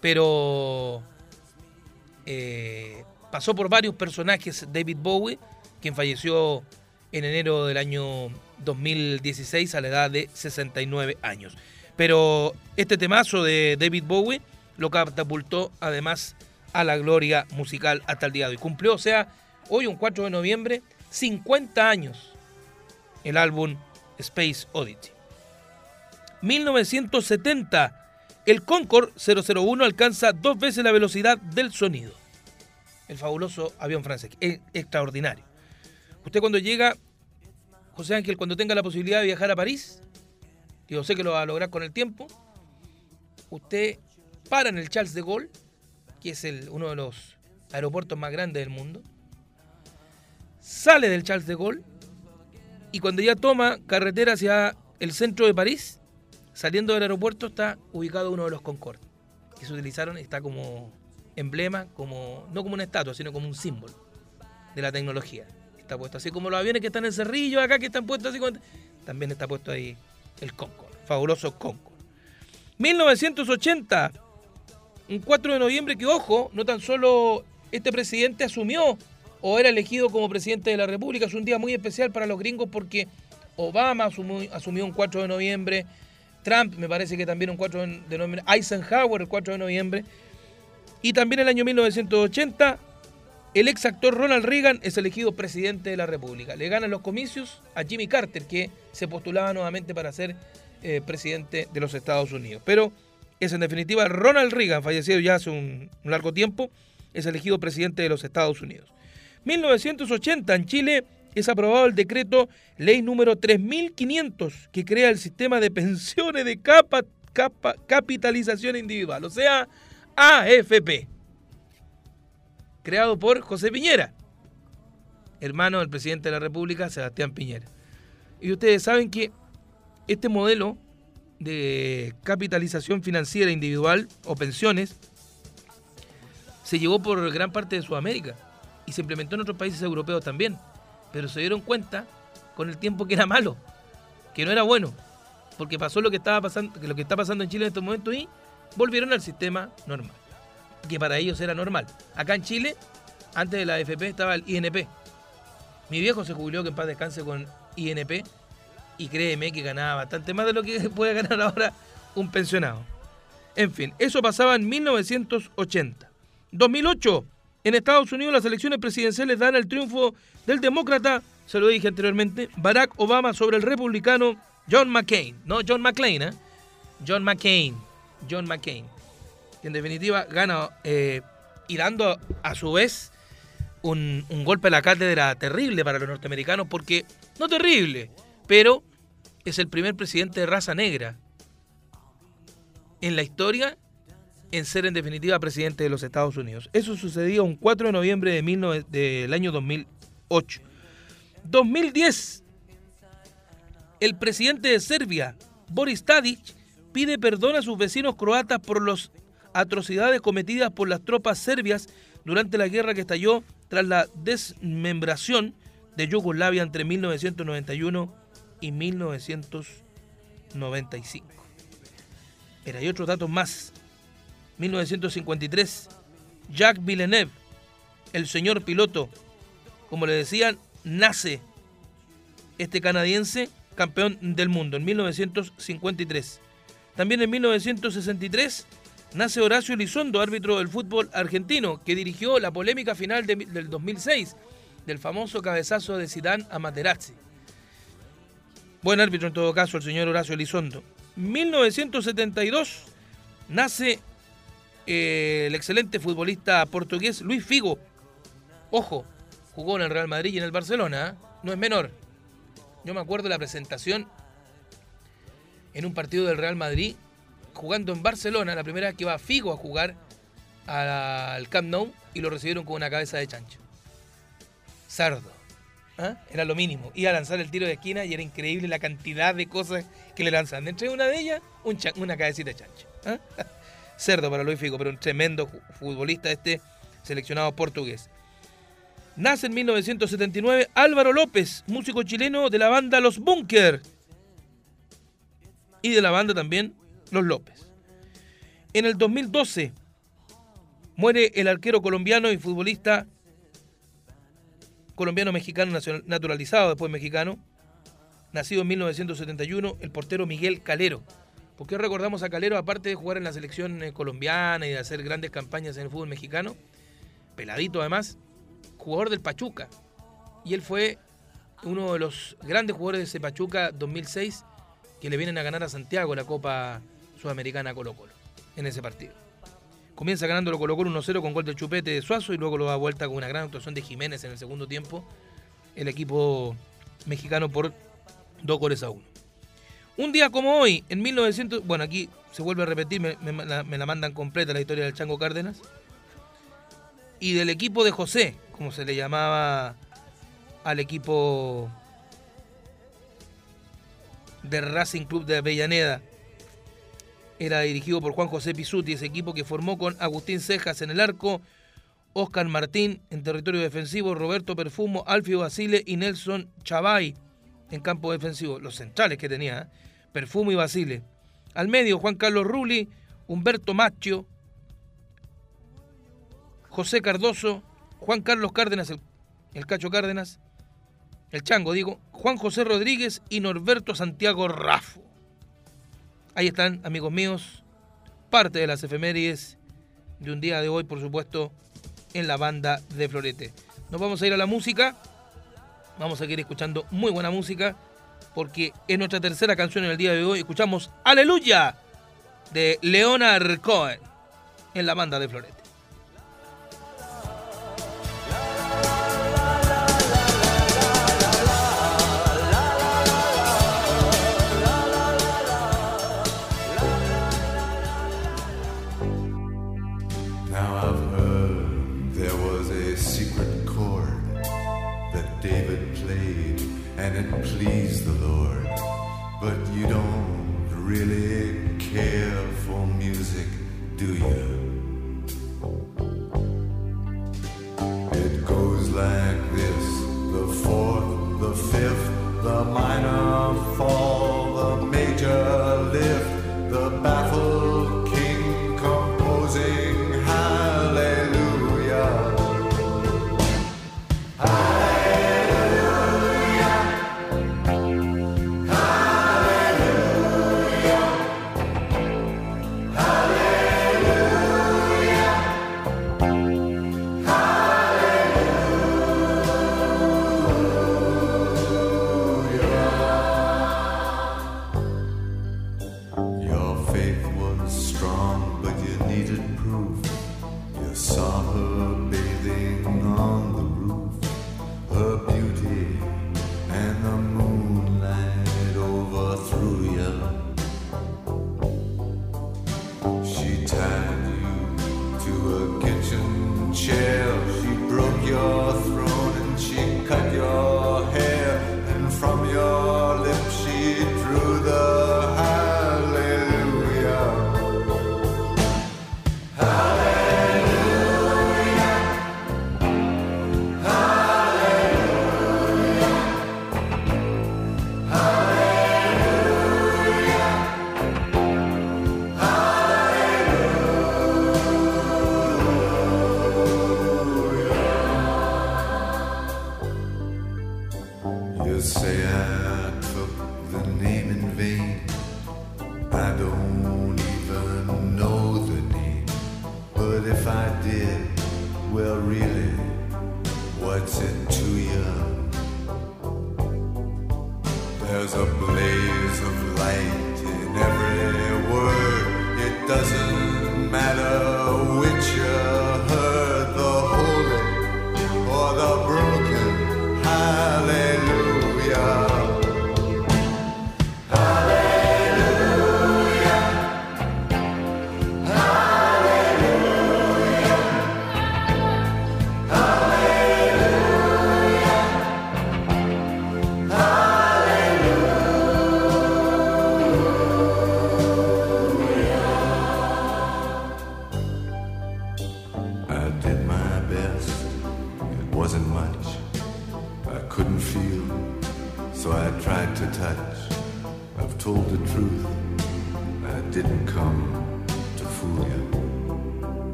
Pero eh, pasó por varios personajes David Bowie, quien falleció en enero del año 2016 a la edad de 69 años. Pero este temazo de David Bowie lo catapultó además a la gloria musical hasta el día de hoy. Cumplió, o sea, hoy un 4 de noviembre, 50 años el álbum Space Oddity. 1970. El Concorde 001 alcanza dos veces la velocidad del sonido. El fabuloso avión francés. Es extraordinario. Usted cuando llega, José Ángel, cuando tenga la posibilidad de viajar a París, yo sé que lo va a lograr con el tiempo, usted para en el Charles de Gaulle, que es uno de los aeropuertos más grandes del mundo, sale del Charles de Gaulle y cuando ya toma carretera hacia el centro de París, saliendo del aeropuerto está ubicado uno de los Concorde, que se utilizaron, está como emblema, como no como una estatua, sino como un símbolo de la tecnología. Está puesto así como los aviones que están en Cerrillo acá, que están puestos así, con- también está puesto ahí el Concorde, fabuloso Concorde. 1980, un 4 de noviembre que, ojo, no tan solo este presidente asumió o era elegido como presidente de la República, es un día muy especial para los gringos porque Obama asumió un 4 de noviembre, Trump me parece que también un 4 de noviembre, Eisenhower el 4 de noviembre, y también el año 1980 el ex actor Ronald Reagan es elegido presidente de la República. Le ganan los comicios a Jimmy Carter, que se postulaba nuevamente para ser eh, presidente de los Estados Unidos. Pero es en definitiva Ronald Reagan, fallecido ya hace un, un largo tiempo, es elegido presidente de los Estados Unidos. 1980 en Chile es aprobado el decreto ley número 3500 que crea el sistema de pensiones de capa, capitalización individual, o sea, AFP creado por José Piñera, hermano del presidente de la República, Sebastián Piñera. Y ustedes saben que este modelo de capitalización financiera individual o pensiones se llevó por gran parte de Sudamérica y se implementó en otros países europeos también. Pero se dieron cuenta con el tiempo que era malo, que no era bueno, porque pasó lo que estaba pasando, lo que está pasando en Chile en estos momentos y volvieron al sistema normal que para ellos era normal. Acá en Chile, antes de la AFP estaba el INP. Mi viejo se jubiló, que en paz descanse con INP, y créeme que ganaba bastante más de lo que puede ganar ahora un pensionado. En fin, eso pasaba en 1980. 2008, en Estados Unidos las elecciones presidenciales dan el triunfo del demócrata, se lo dije anteriormente, Barack Obama sobre el republicano John McCain. No John McClane, ¿eh? John McCain. John McCain que en definitiva gana eh, y dando a su vez un, golpe a la cátedra terrible para los norteamericanos, porque no terrible, pero es el primer presidente de raza negra en la historia en ser en definitiva presidente de los Estados Unidos. Eso sucedió un 4 de noviembre de 19 del año 2008. 2010, el presidente de Serbia, Boris Tadic, pide perdón a sus vecinos croatas por las atrocidades cometidas por las tropas serbias durante la guerra que estalló tras la desmembración de Yugoslavia entre 1991 y 1995. Pero hay otros datos más. 1953, Jacques Villeneuve, el señor piloto, como le decían, nace este canadiense campeón del mundo en 1953. También en 1963 nace Horacio Elizondo, árbitro del fútbol argentino, que dirigió la polémica final de- del 2006 del famoso cabezazo de Zidane a Materazzi. Buen árbitro en todo caso el señor Horacio Elizondo. 1972 nace eh, el excelente futbolista portugués Luis Figo. Ojo, jugó en el Real Madrid y en el Barcelona, no es menor. Yo me acuerdo la presentación en un partido del Real Madrid, jugando en Barcelona, la primera vez que va Figo a jugar al Camp Nou y lo recibieron con una cabeza de chancho. Sardo. ¿Ah? Era lo mínimo. Iba a lanzar el tiro de esquina y era increíble la cantidad de cosas que le lanzan. Entre una de ellas, un una cabecita de chancho. ¿Ah? Cerdo para Luis Figo, pero un tremendo futbolista este seleccionado portugués. Nace en 1979 Álvaro López, músico chileno de la banda Los Bunker. Y de la banda también Los López. En el 2012 muere el arquero colombiano y futbolista colombiano-mexicano naturalizado, después mexicano, nacido en 1971, el portero Miguel Calero. ¿Por qué recordamos a Calero, aparte de jugar en la selección eh, colombiana y de hacer grandes campañas en el fútbol mexicano? Peladito además, jugador del Pachuca. Y él fue uno de los grandes jugadores de ese Pachuca 2006, que le vienen a ganar a Santiago la Copa Sudamericana Colo Colo en ese partido. Comienza ganándolo Colo Colo 1-0 con gol de Chupete de Suazo y luego lo da vuelta con una gran actuación de Jiménez en el segundo tiempo. El equipo mexicano por dos goles a uno. Un día como hoy, en 1900, bueno, aquí se vuelve a repetir, me la, me la mandan completa la historia del Chango Cárdenas. Y del equipo de José, como se le llamaba al equipo del Racing Club de Avellaneda. Era dirigido por Juan José Pisuti, ese equipo que formó con Agustín Cejas en el arco, Oscar Martín en territorio defensivo, Roberto Perfumo, Alfio Basile y Nelson Chavay en campo defensivo. Los centrales que tenía, ¿eh? Perfumo y Basile. Al medio, Juan Carlos Rulli, Humberto Macho, José Cardoso, Juan Carlos Cárdenas, el, Cacho Cárdenas, el Chango, digo, Juan José Rodríguez y Norberto Santiago Rafo. Ahí están, amigos míos, parte de las efemérides de un día de hoy, por supuesto, en la banda de Florete. Nos vamos a ir a la música, vamos a seguir escuchando muy buena música, porque es nuestra tercera canción en el día de hoy. Escuchamos Aleluya de Leonard Cohen en la banda de Florete.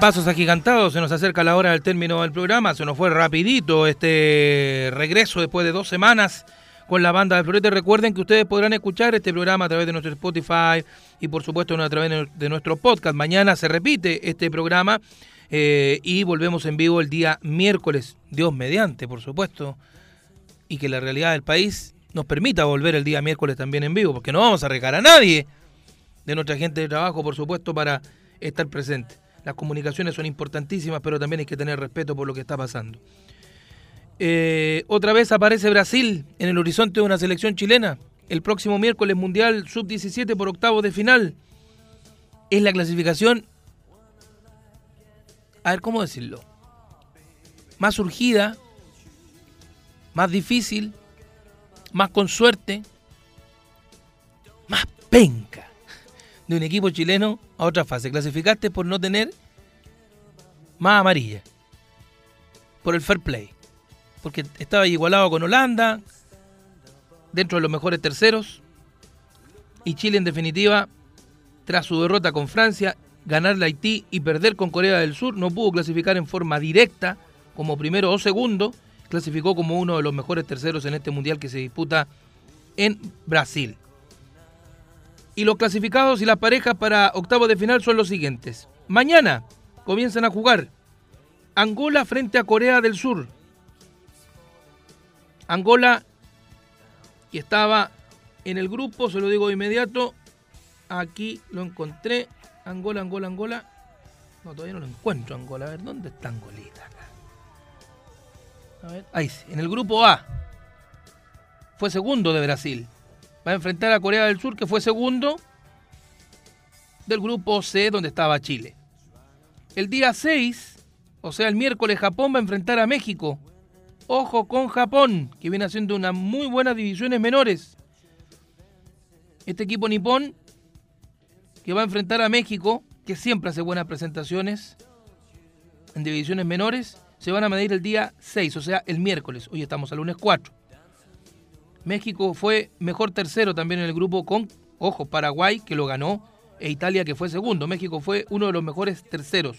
Pasos agigantados se nos acerca la hora del término del programa, se nos fue rapidito este regreso después de dos semanas con la banda de Florete. Recuerden que ustedes podrán escuchar este programa a través de nuestro Spotify y por supuesto a través de nuestro podcast. Mañana se repite este programa eh, y volvemos en vivo el día miércoles, Dios mediante, por supuesto, y que la realidad del país nos permita volver el día miércoles también en vivo, porque no vamos a regar a nadie de nuestra gente de trabajo, por supuesto, para estar presente. Las comunicaciones son importantísimas, pero también hay que tener respeto por lo que está pasando. Eh, otra vez aparece Brasil en el horizonte de una selección chilena. El próximo miércoles Mundial Sub-17 por octavos de final. Es la clasificación, a ver cómo decirlo, más surgida, más difícil, más con suerte, más penca de un equipo chileno a otra fase. Clasificaste por no tener más amarilla. Por el fair play. Porque estaba igualado con Holanda, dentro de los mejores terceros. Y Chile, en definitiva, tras su derrota con Francia, ganar la Haití y perder con Corea del Sur, no pudo clasificar en forma directa como primero o segundo. Clasificó como uno de los mejores terceros en este mundial que se disputa en Brasil. Y los clasificados y las parejas para octavos de final son los siguientes. Mañana comienzan a jugar Angola frente a Corea del Sur. Angola y estaba en el grupo, se lo digo de inmediato. Aquí lo encontré. Angola, Angola, Angola. No, todavía no lo encuentro Angola. A ver, ¿dónde está Angolita? A ver, ahí sí, en el grupo A. Fue segundo de Brasil va a enfrentar a Corea del Sur, que fue segundo del grupo C, donde estaba Chile. El día 6, o sea, el miércoles, Japón va a enfrentar a México. Ojo con Japón, que viene haciendo unas muy buenas divisiones menores. Este equipo nipón, que va a enfrentar a México, que siempre hace buenas presentaciones en divisiones menores, se van a medir el día 6, o sea, el miércoles. Hoy estamos al lunes 4. México fue mejor tercero también en el grupo con, ojo, Paraguay, que lo ganó, e Italia, que fue segundo. México fue uno de los mejores terceros.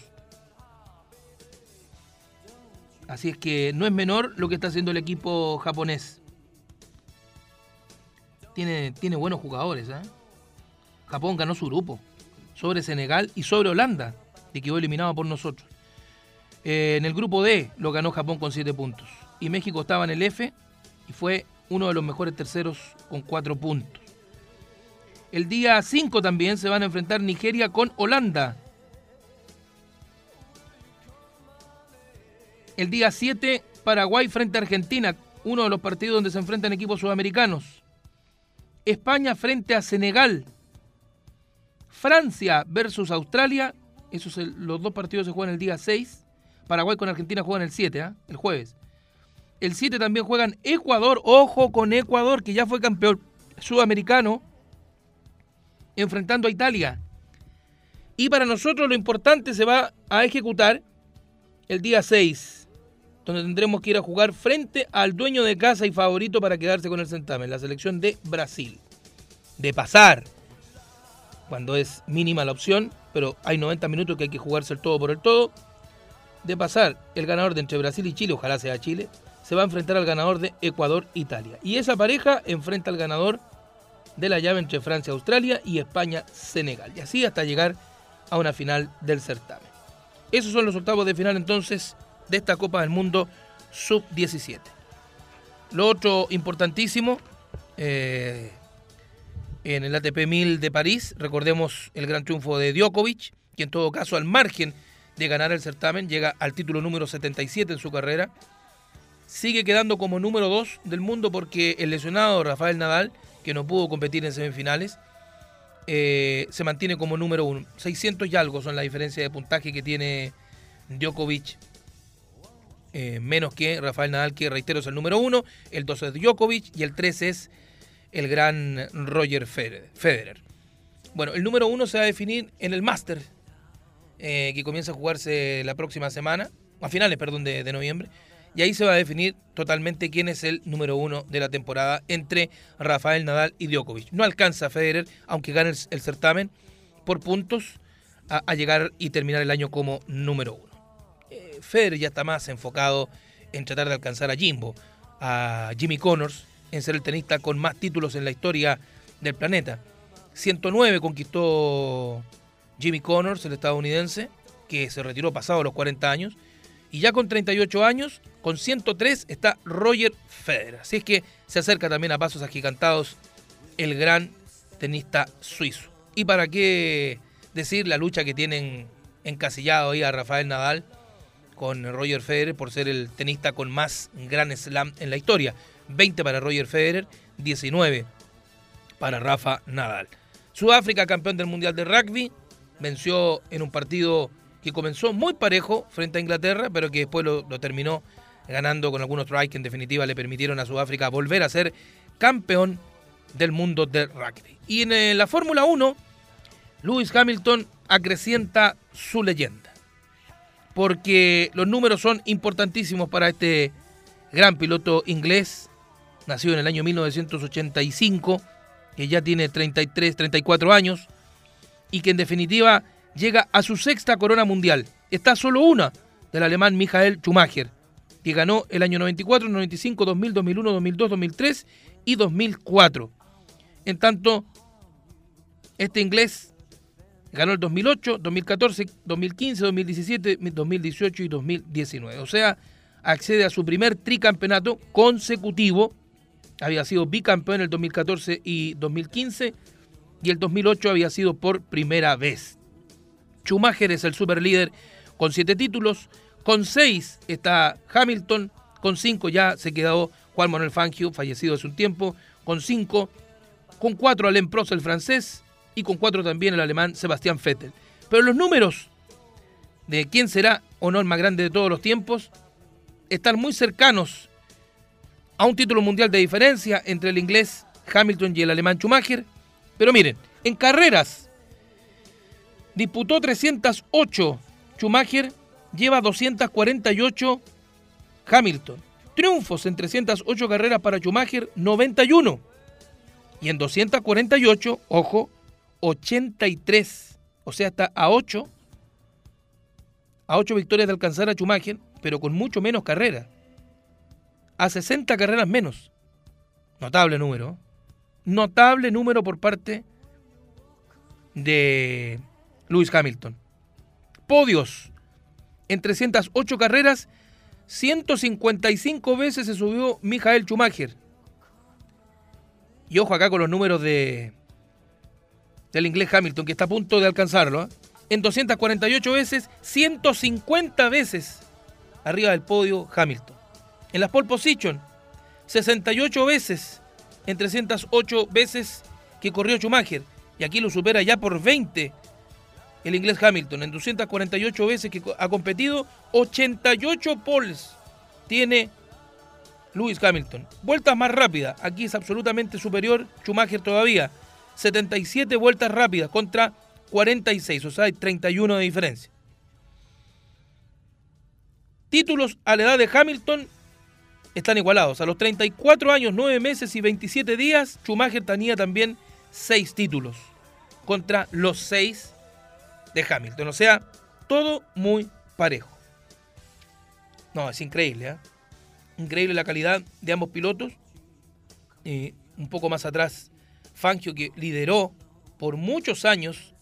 Así es que no es menor lo que está haciendo el equipo japonés. Tiene, tiene buenos jugadores. ¿eh? Japón ganó su grupo sobre Senegal y sobre Holanda, que quedó eliminado por nosotros. Eh, en el grupo D lo ganó Japón con 7 puntos. Y México estaba en el F y fue uno de los mejores terceros con cuatro puntos. El día 5 también se van a enfrentar Nigeria con Holanda. El día 7, Paraguay frente a Argentina, uno de los partidos donde se enfrentan equipos sudamericanos. España frente a Senegal. Francia versus Australia. Esos los dos partidos se juegan el día 6. Paraguay con Argentina juegan el 7, ¿ah? el jueves. El 7 también juegan Ecuador. Ojo con Ecuador, que ya fue campeón sudamericano, enfrentando a Italia. Y para nosotros lo importante se va a ejecutar el día 6, donde tendremos que ir a jugar frente al dueño de casa y favorito para quedarse con el certamen, la selección de Brasil. De pasar, cuando es mínima la opción, pero hay 90 minutos que hay que jugarse el todo por el todo. De pasar, el ganador de entre Brasil y Chile, ojalá sea Chile, se va a enfrentar al ganador de Ecuador-Italia. Y esa pareja enfrenta al ganador de la llave entre Francia-Australia y España-Senegal. Y así hasta llegar a una final del certamen. Esos son los octavos de final entonces de esta Copa del Mundo sub-17. Lo otro importantísimo, eh, en el ATP 1000 de París, recordemos el gran triunfo de Djokovic, que en todo caso al margen de ganar el certamen llega al título número 77 en su carrera sigue quedando como número 2 del mundo porque el lesionado Rafael Nadal, que no pudo competir en semifinales, eh, se mantiene como número 1. 600 y algo son la diferencia de puntaje que tiene Djokovic. Eh, menos que Rafael Nadal, que reitero es el número 1. El 2 es Djokovic y el 3 es el gran Roger Federer. Bueno, el número 1 se va a definir en el Master, eh, que comienza a jugarse la próxima semana, a finales, perdón, de noviembre. Y ahí se va a definir totalmente quién es el número uno de la temporada entre Rafael Nadal y Djokovic. No alcanza Federer, aunque gane el, certamen por puntos, a, a llegar y terminar el año como número uno. Eh, Federer ya está más enfocado en tratar de alcanzar a Jimbo, a Jimmy Connors, en ser el tenista con más títulos en la historia del planeta. 109 conquistó Jimmy Connors, el estadounidense, que se retiró pasado los 40 años. Y ya con 38 años, con 103 está Roger Federer. Así es que se acerca también a pasos agigantados el gran tenista suizo. Y para qué decir la lucha que tienen encasillado ahí a Rafael Nadal con Roger Federer por ser el tenista con más Grand Slam en la historia. 20 para Roger Federer, 19 para Rafa Nadal. Sudáfrica, campeón del Mundial de Rugby, venció en un partido que comenzó muy parejo frente a Inglaterra, pero que después lo, terminó ganando con algunos tries que en definitiva le permitieron a Sudáfrica volver a ser campeón del mundo del rugby. Y en eh, la Fórmula 1, Lewis Hamilton acrecienta su leyenda. Porque los números son importantísimos para este gran piloto inglés, nacido en el año 1985, que ya tiene 33, 34 años, y que en definitiva llega a su sexta corona mundial. Está solo una del alemán Michael Schumacher, que ganó el año 94, 95, 2000, 2001, 2002, 2003 y 2004. En tanto, este inglés ganó el 2008, 2014, 2015, 2017, 2018 y 2019. O sea, accede a su primer tricampeonato consecutivo. Había sido bicampeón en el 2014 y 2015 y el 2008 había sido por primera vez. Schumacher es el superlíder con siete títulos, con seis está Hamilton, con cinco ya se quedó Juan Manuel Fangio, fallecido hace un tiempo, con cinco, con cuatro Alain Prost, el francés, y con cuatro también el alemán Sebastián Vettel. Pero los números de quién será o no el más grande de todos los tiempos están muy cercanos a un título mundial de diferencia entre el inglés Hamilton y el alemán Schumacher. Pero miren, en carreras disputó 308 Schumacher, lleva 248 Hamilton. Triunfos en 308 carreras para Schumacher, 91. Y en 248, ojo, 83. O sea, está a 8. A 8 victorias de alcanzar a Schumacher, pero con mucho menos carreras. A 60 carreras menos. Notable número. ¿eh? Notable número por parte de Lewis Hamilton. Podios. En 308 carreras, 155 veces se subió Michael Schumacher. Y ojo acá con los números de del inglés Hamilton, que está a punto de alcanzarlo. ¿eh? En 248 veces, 150 veces arriba del podio Hamilton. En las pole position, 68 veces en 308 veces que corrió Schumacher. Y aquí lo supera ya por 20 el inglés Hamilton. En 248 veces que ha competido, 88 poles tiene Lewis Hamilton. Vueltas más rápidas. Aquí es absolutamente superior Schumacher todavía. 77 vueltas rápidas contra 46, o sea, hay 31 de diferencia. Títulos a la edad de Hamilton están igualados. A los 34 años, 9 meses y 27 días, Schumacher tenía también 6 títulos contra los 6 de Hamilton. O sea, todo muy parejo. No, es increíble. ¿eh? Increíble la calidad de ambos pilotos. Y un poco más atrás, Fangio, que lideró por muchos años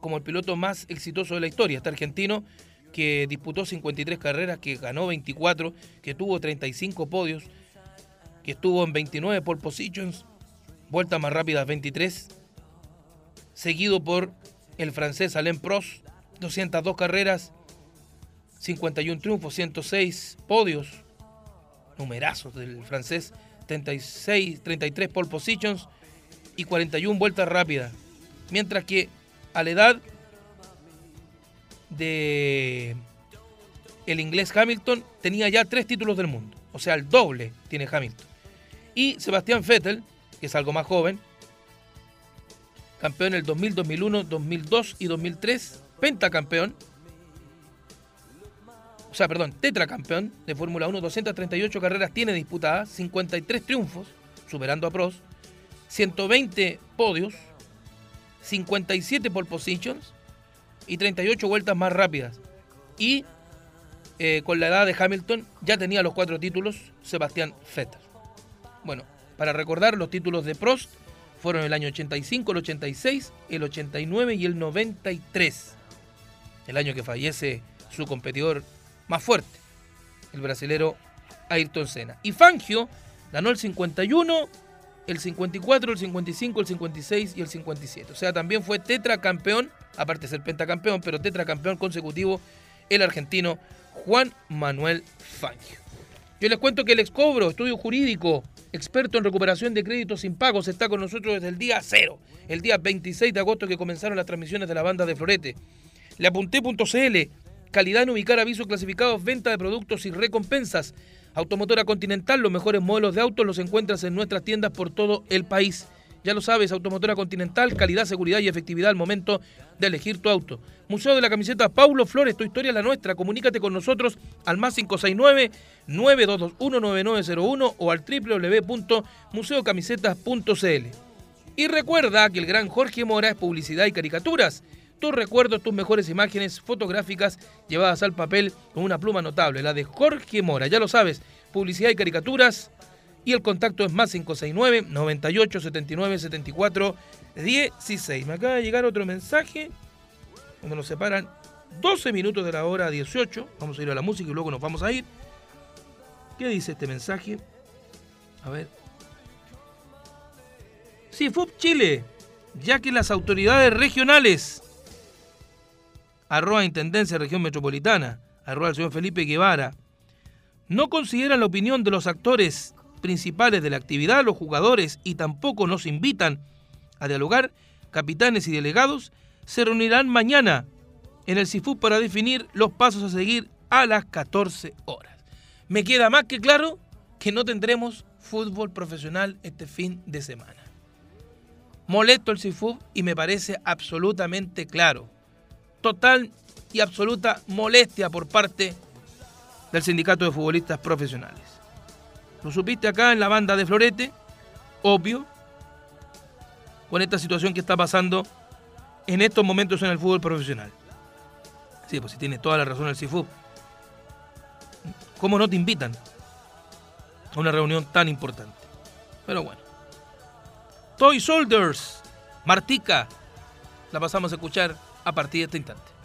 como el piloto más exitoso de la historia. Este argentino que disputó 53 carreras, que ganó 24, que tuvo 35 podios, que estuvo en 29 pole positions, vueltas más rápidas 23, seguido por el francés Alain Prost, 202 carreras, 51 triunfos, 106 podios, numerazos del francés, 36, 33 pole positions y 41 vueltas rápidas. Mientras que a la edad de el inglés Hamilton tenía ya tres títulos del mundo. O sea, el doble tiene Hamilton. Y Sebastián Vettel, que es algo más joven, campeón en el 2000, 2001, 2002 y 2003, pentacampeón. O sea, perdón, tetracampeón de Fórmula 1, 238 carreras tiene disputadas, 53 triunfos, superando a Prost, 120 podios, 57 pole positions y 38 vueltas más rápidas. Y eh, con la edad de Hamilton ya tenía los cuatro títulos Sebastián Vettel. Bueno, para recordar los títulos de Prost fueron el año 85, el 86, el 89 y el 93. El año que fallece su competidor más fuerte, el brasilero Ayrton Senna. Y Fangio ganó el 51, el 54, el 55, el 56 y el 57. O sea, también fue tetracampeón, aparte de ser pentacampeón, pero tetracampeón consecutivo el argentino Juan Manuel Fangio. Yo les cuento que el excobro, estudio jurídico, experto en recuperación de créditos sin pagos, está con nosotros desde el día cero, el día 26 de agosto que comenzaron las transmisiones de la banda de Florete. Le apunté.cl, calidad en ubicar avisos clasificados, venta de productos y recompensas. Automotora Continental, los mejores modelos de autos los encuentras en nuestras tiendas por todo el país. Ya lo sabes, Automotora Continental, calidad, seguridad y efectividad al momento de elegir tu auto. Museo de la Camiseta Paulo Flores, tu historia es la nuestra. Comunícate con nosotros al más 569-9221-9901 o al www.museocamisetas.cl. Y recuerda que el gran Jorge Mora es publicidad y caricaturas. Tus recuerdos, tus mejores imágenes fotográficas llevadas al papel con una pluma notable, la de Jorge Mora. Ya lo sabes, publicidad y caricaturas. Y el contacto es más 569 98 79 74 16. Me acaba de llegar otro mensaje donde nos separan 12 minutos de la hora 18. Vamos a ir a la música y luego nos vamos a ir. ¿Qué dice este mensaje? A ver. Sí, FUP Chile, ya que las autoridades regionales, arroba Intendencia Región Metropolitana, arroba el señor Felipe Guevara, no consideran la opinión de los actores principales de la actividad, los jugadores, y tampoco nos invitan a dialogar, capitanes y delegados, se reunirán mañana en el CIFU para definir los pasos a seguir a las 14 horas. Me queda más que claro que no tendremos fútbol profesional este fin de semana. Molesto el CIFU y me parece absolutamente claro. Total y absoluta molestia por parte del Sindicato de Futbolistas Profesionales. Lo supiste acá en la banda de Florete, obvio, con esta situación que está pasando en estos momentos en el fútbol profesional. Sí, pues si tiene toda la razón el CIFUB. ¿Cómo no te invitan a una reunión tan importante? Pero bueno. Toy Soldiers, Martica, la pasamos a escuchar a partir de este instante.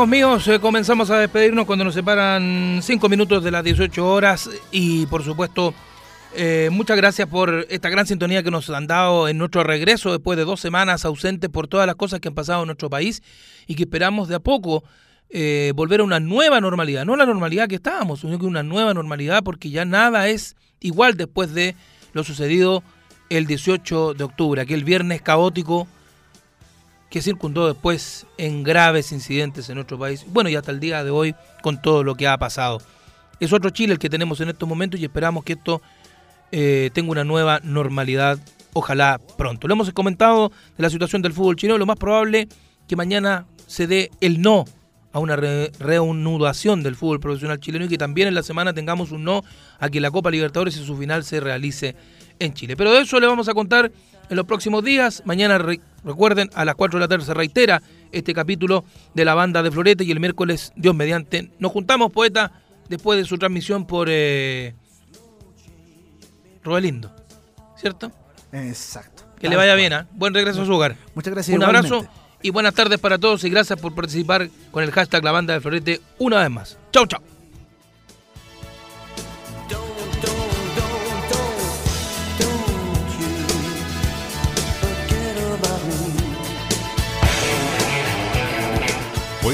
Amigos míos, eh, comenzamos a despedirnos cuando nos separan 5 minutos de las 18 horas y, por supuesto, eh, muchas gracias por esta gran sintonía que nos han dado en nuestro regreso después de dos semanas ausentes por todas las cosas que han pasado en nuestro país y que esperamos de a poco eh, volver a una nueva normalidad. No la normalidad que estábamos, sino que una nueva normalidad porque ya nada es igual después de lo sucedido el 18 de octubre, aquel viernes caótico que circundó después en graves incidentes en nuestro país. Bueno, y hasta el día de hoy con todo lo que ha pasado. Es otro Chile el que tenemos en estos momentos y esperamos que esto eh, tenga una nueva normalidad, ojalá pronto. Lo hemos comentado de la situación del fútbol chino, lo más probable que mañana se dé el no a una re- reanudación del fútbol profesional chileno y que también en la semana tengamos un no a que la Copa Libertadores y su final se realice en Chile. Pero de eso le vamos a contar en los próximos días. Mañana, re- recuerden, a las 4 de la tarde se reitera este capítulo de la banda de Florete y el miércoles, Dios mediante, nos juntamos, poeta, después de su transmisión por eh, Robelindo, ¿cierto? Exacto. Que le vaya bien, ¿ah? Buen regreso a su hogar. Muchas gracias. Un abrazo y buenas tardes para todos y gracias por participar con el hashtag La Banda de Florete una vez más. Chau, chau.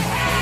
Yeah.